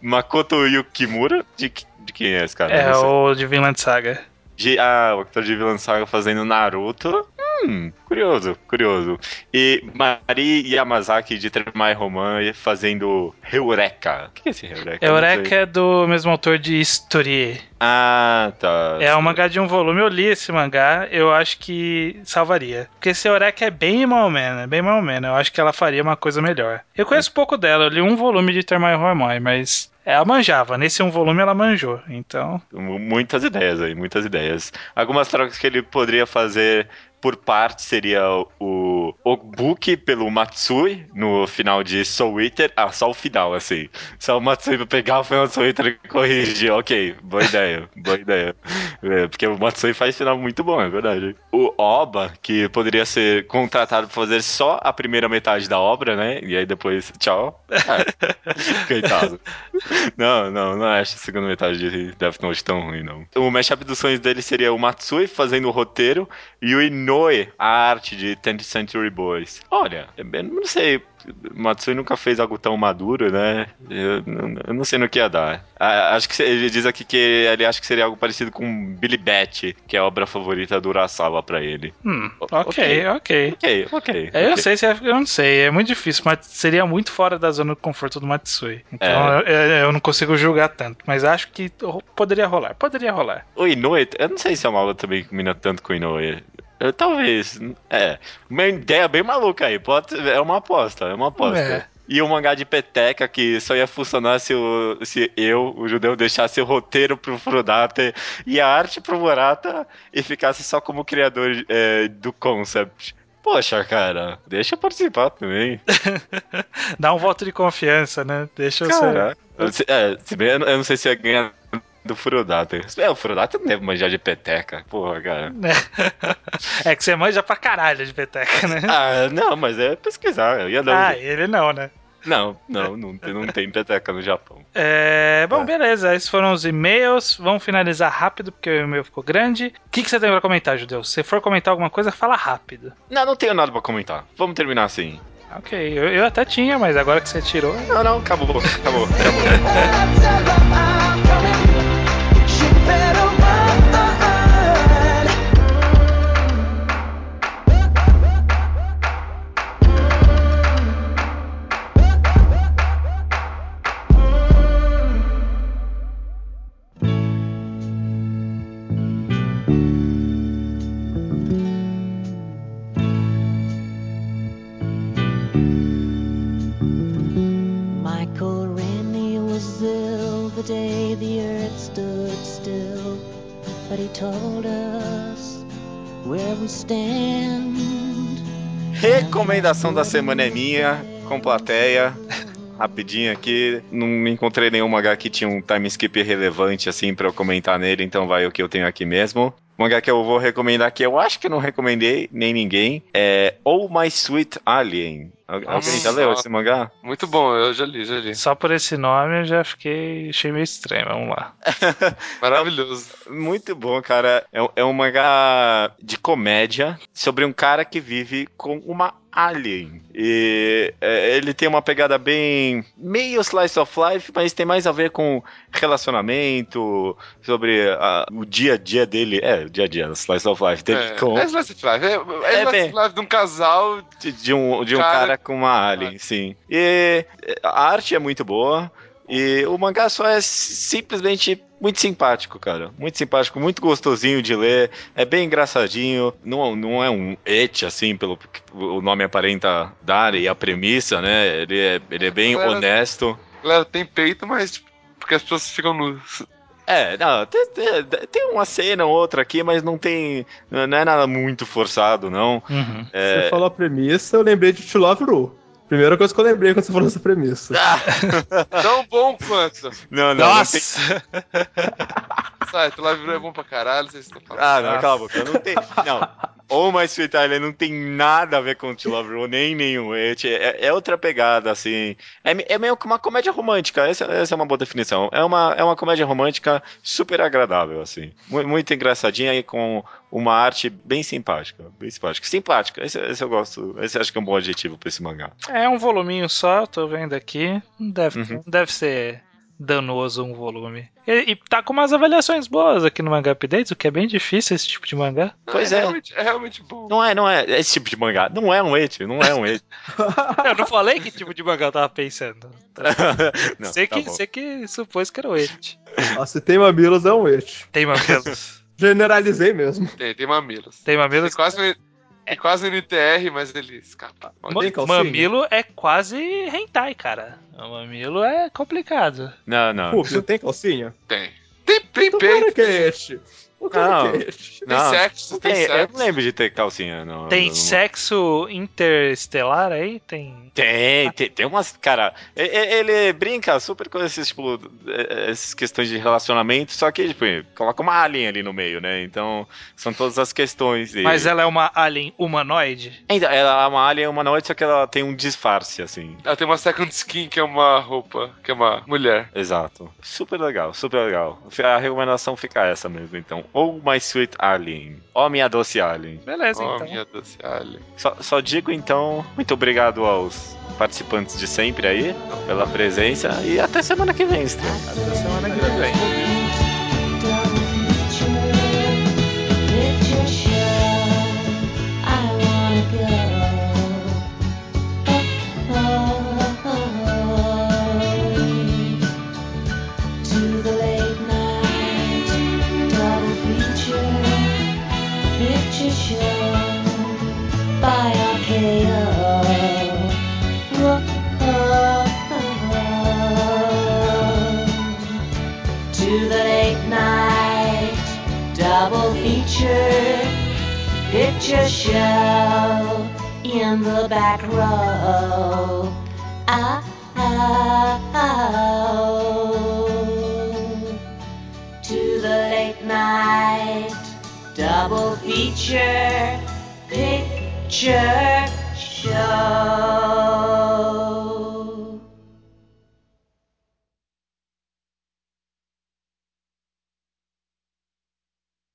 Makoto Yukimura. De, de quem é esse cara? É o de Vinland Saga. De, ah, o ator de Villain Saga fazendo Naruto. Hum, curioso, curioso. E Mari Yamazaki de Tremai Roman fazendo Eureka. O que é esse Eureka? Eureka é do mesmo autor de Storie. Ah, tá. É um mangá de um volume. Eu li esse mangá, eu acho que salvaria. Porque esse Eureka é bem mal menos, é bem mal menos. Eu acho que ela faria uma coisa melhor. Eu conheço pouco dela, eu li um volume de Termai Romai, mas ela manjava. Nesse um volume ela manjou. Então, Muitas ideias aí, muitas ideias. Algumas trocas que ele poderia fazer por parte seria o Okbuki pelo Matsui no final de Soul Eater. Ah, só o final, assim. Só o Matsui pra pegar o final de Soul Eater e corrigir. Ok, boa ideia, boa ideia. É, porque o Matsui faz final muito bom, é verdade. O Oba, que poderia ser contratado pra fazer só a primeira metade da obra, né? E aí depois, tchau. É. Coitado. Não, não, não acho a segunda metade de Death Note tão ruim, não. O mashup dos sonhos dele seria o Matsui fazendo o roteiro e o Inoue a arte de 10th Century Boys. Olha, eu não sei, Matsui nunca fez algo tão maduro, né? Eu, não- eu não sei no que ia dar. Ah, acho que ele diz aqui que ele acha que seria algo parecido com Billy Bat, que é a obra favorita do Urasawa pra ele. hum, ok, ok. Ok, ok. É, eu ok. sei, se é- eu não sei, é muito difícil, mas seria muito fora da zona de conforto do Matsui. Então É. eu, eu- não consigo julgar tanto, mas acho que poderia rolar, poderia rolar. O Inoue, eu não sei se é uma obra também que combina tanto com o Inoue. Eu, talvez. É. Uma ideia bem maluca aí. Pode, é uma aposta, é uma aposta. É. E um mangá de peteca que só ia funcionar se, o, se eu, o judeu, deixasse o roteiro pro Frodate e a arte pro Murata e ficasse só como criador é, do concept. Poxa, cara, deixa eu participar também. Dá um voto de confiança, né? Deixa eu ser. Cara, se, é, se bem, eu eu não sei se ia ganhar do Frodate. É, o Frodate não deve manjar de peteca. Porra, cara. É que você manja pra caralho de peteca, né? Ah, não, mas é pesquisar. Eu ia dar Ah, um... ele não, né? Não, não, não, tem- não tem peteca no Japão. É, bom, É. beleza. Esses foram os e-mails. Vamos finalizar rápido, porque o e-mail ficou grande. O que, que você tem pra comentar, Judeu? Se for comentar alguma coisa, fala rápido. Não, não tenho nada pra comentar. Vamos terminar assim. Ok, eu, eu até tinha, mas agora que você tirou. Não, não, acabou, acabou, acabou. Recomendação da semana é minha, com plateia. Rapidinho aqui, não encontrei nenhum mangá que tinha um time skip relevante assim pra eu comentar nele, então vai o que eu tenho aqui mesmo. O mangá que eu vou recomendar aqui, eu acho que eu não recomendei nem ninguém, é Oh My Sweet Alien. Al- Alguém já leu esse mangá? Muito bom, eu já li, já li. Só por esse nome eu já fiquei. achei meio estranho. Vamos lá. Maravilhoso. Muito bom, cara. É, um- é um mangá de comédia sobre um cara que vive com uma alien. E é, ele tem uma pegada bem. meio slice of life, mas tem mais a ver com relacionamento, sobre a- o dia a dia dele. É, o dia a dia, slice of life dele É, com. é Slice of Life. É, é, É, Slice of Life de um casal. de, de um, de um Cara- cara, com uma alien, sim. E eh, a arte é muito boa. E o mangá só é simplesmente muito simpático, cara. Muito simpático, muito gostosinho de ler. É bem engraçadinho. Não, não é um et, assim, pelo que o nome aparenta dar e a premissa, né? Ele é, ele é bem Galera- honesto. Galera, tem peito, mas tipo, porque as pessoas ficam nuas. É, não, tem, tem- uma cena ou outra aqui, mas não tem. Não é nada muito forçado, não. Uhum. É, Você falou a premissa, eu lembrei de Ru. Primeira coisa que eu lembrei quando você falou essa premissa. Tão bom quanto. não, não, não tem, Nossa! Sai, tu lá virou é bom pra caralho, não sei se tu falando. Ah, não, cala a boca. Não tem. Não. Ou My Sweet Island não tem nada a ver com To Love Ru, nem nenhum. É, é, é outra pegada, assim. É, é meio que uma comédia romântica. Essa, essa é uma boa definição. É uma, é uma comédia romântica super agradável, assim. Mu- Muito engraçadinha e com uma arte bem simpática. Bem simpática. Simpática. Esse, esse eu gosto. Esse eu acho que é um bom adjetivo pra esse mangá. É um voluminho só, tô vendo aqui. Não deve, Uhum. deve ser danoso um volume. E, e tá com umas avaliações boas aqui no Manga Updates, o que é bem difícil esse tipo de mangá. Pois é. Realmente, é realmente bom. Não é, não é. Esse tipo de mangá. Não é um et, não é um et. Eu não falei que tipo de mangá eu tava pensando. não, sei, tá que, bom. sei que supôs que era o It. Ah, se tem mamilos, é um et. Tem mamilos. Generalizei mesmo. Tem, tem mamilos. Tem Tem mamilos. quase, tem quase no NTR, mas ele escapa. Ma- Tem calcinha? Mamilo é quase hentai, cara. O mamilo é complicado. Não, não. Rubio, tem calcinha? Tem. Tem, tem Então que é et. Não. é tem Não, sexo, tem Tem, eu sexo. não lembro de ter calcinha. Não, Tem não- sexo interestelar aí? Tem. Tem, tem, tem umas. Cara, e- e- ele brinca super com esses, tipo, eh, essas questões de relacionamento, só que, tipo, coloca uma alien ali no meio, né? Então, são todas as questões. E... Mas ela é uma alien humanoide? Então, ela é uma alien humanoide, só que ela tem um disfarce, assim. Ela tem uma second skin, que é uma roupa, que é uma mulher. Exato. Super legal, super legal. A recomendação fica essa mesmo, então. Ou My Sweet Alien. Ó, minha doce alien. Beleza, oh, então. minha doce alien. Só, só digo, então, muito obrigado aos participantes de sempre aí, pela presença, e até semana que vem, Estranho. Até semana que vem. to the late night double feature picture show in the back row. Ah, ah, ah, oh. To the late night double feature picture show.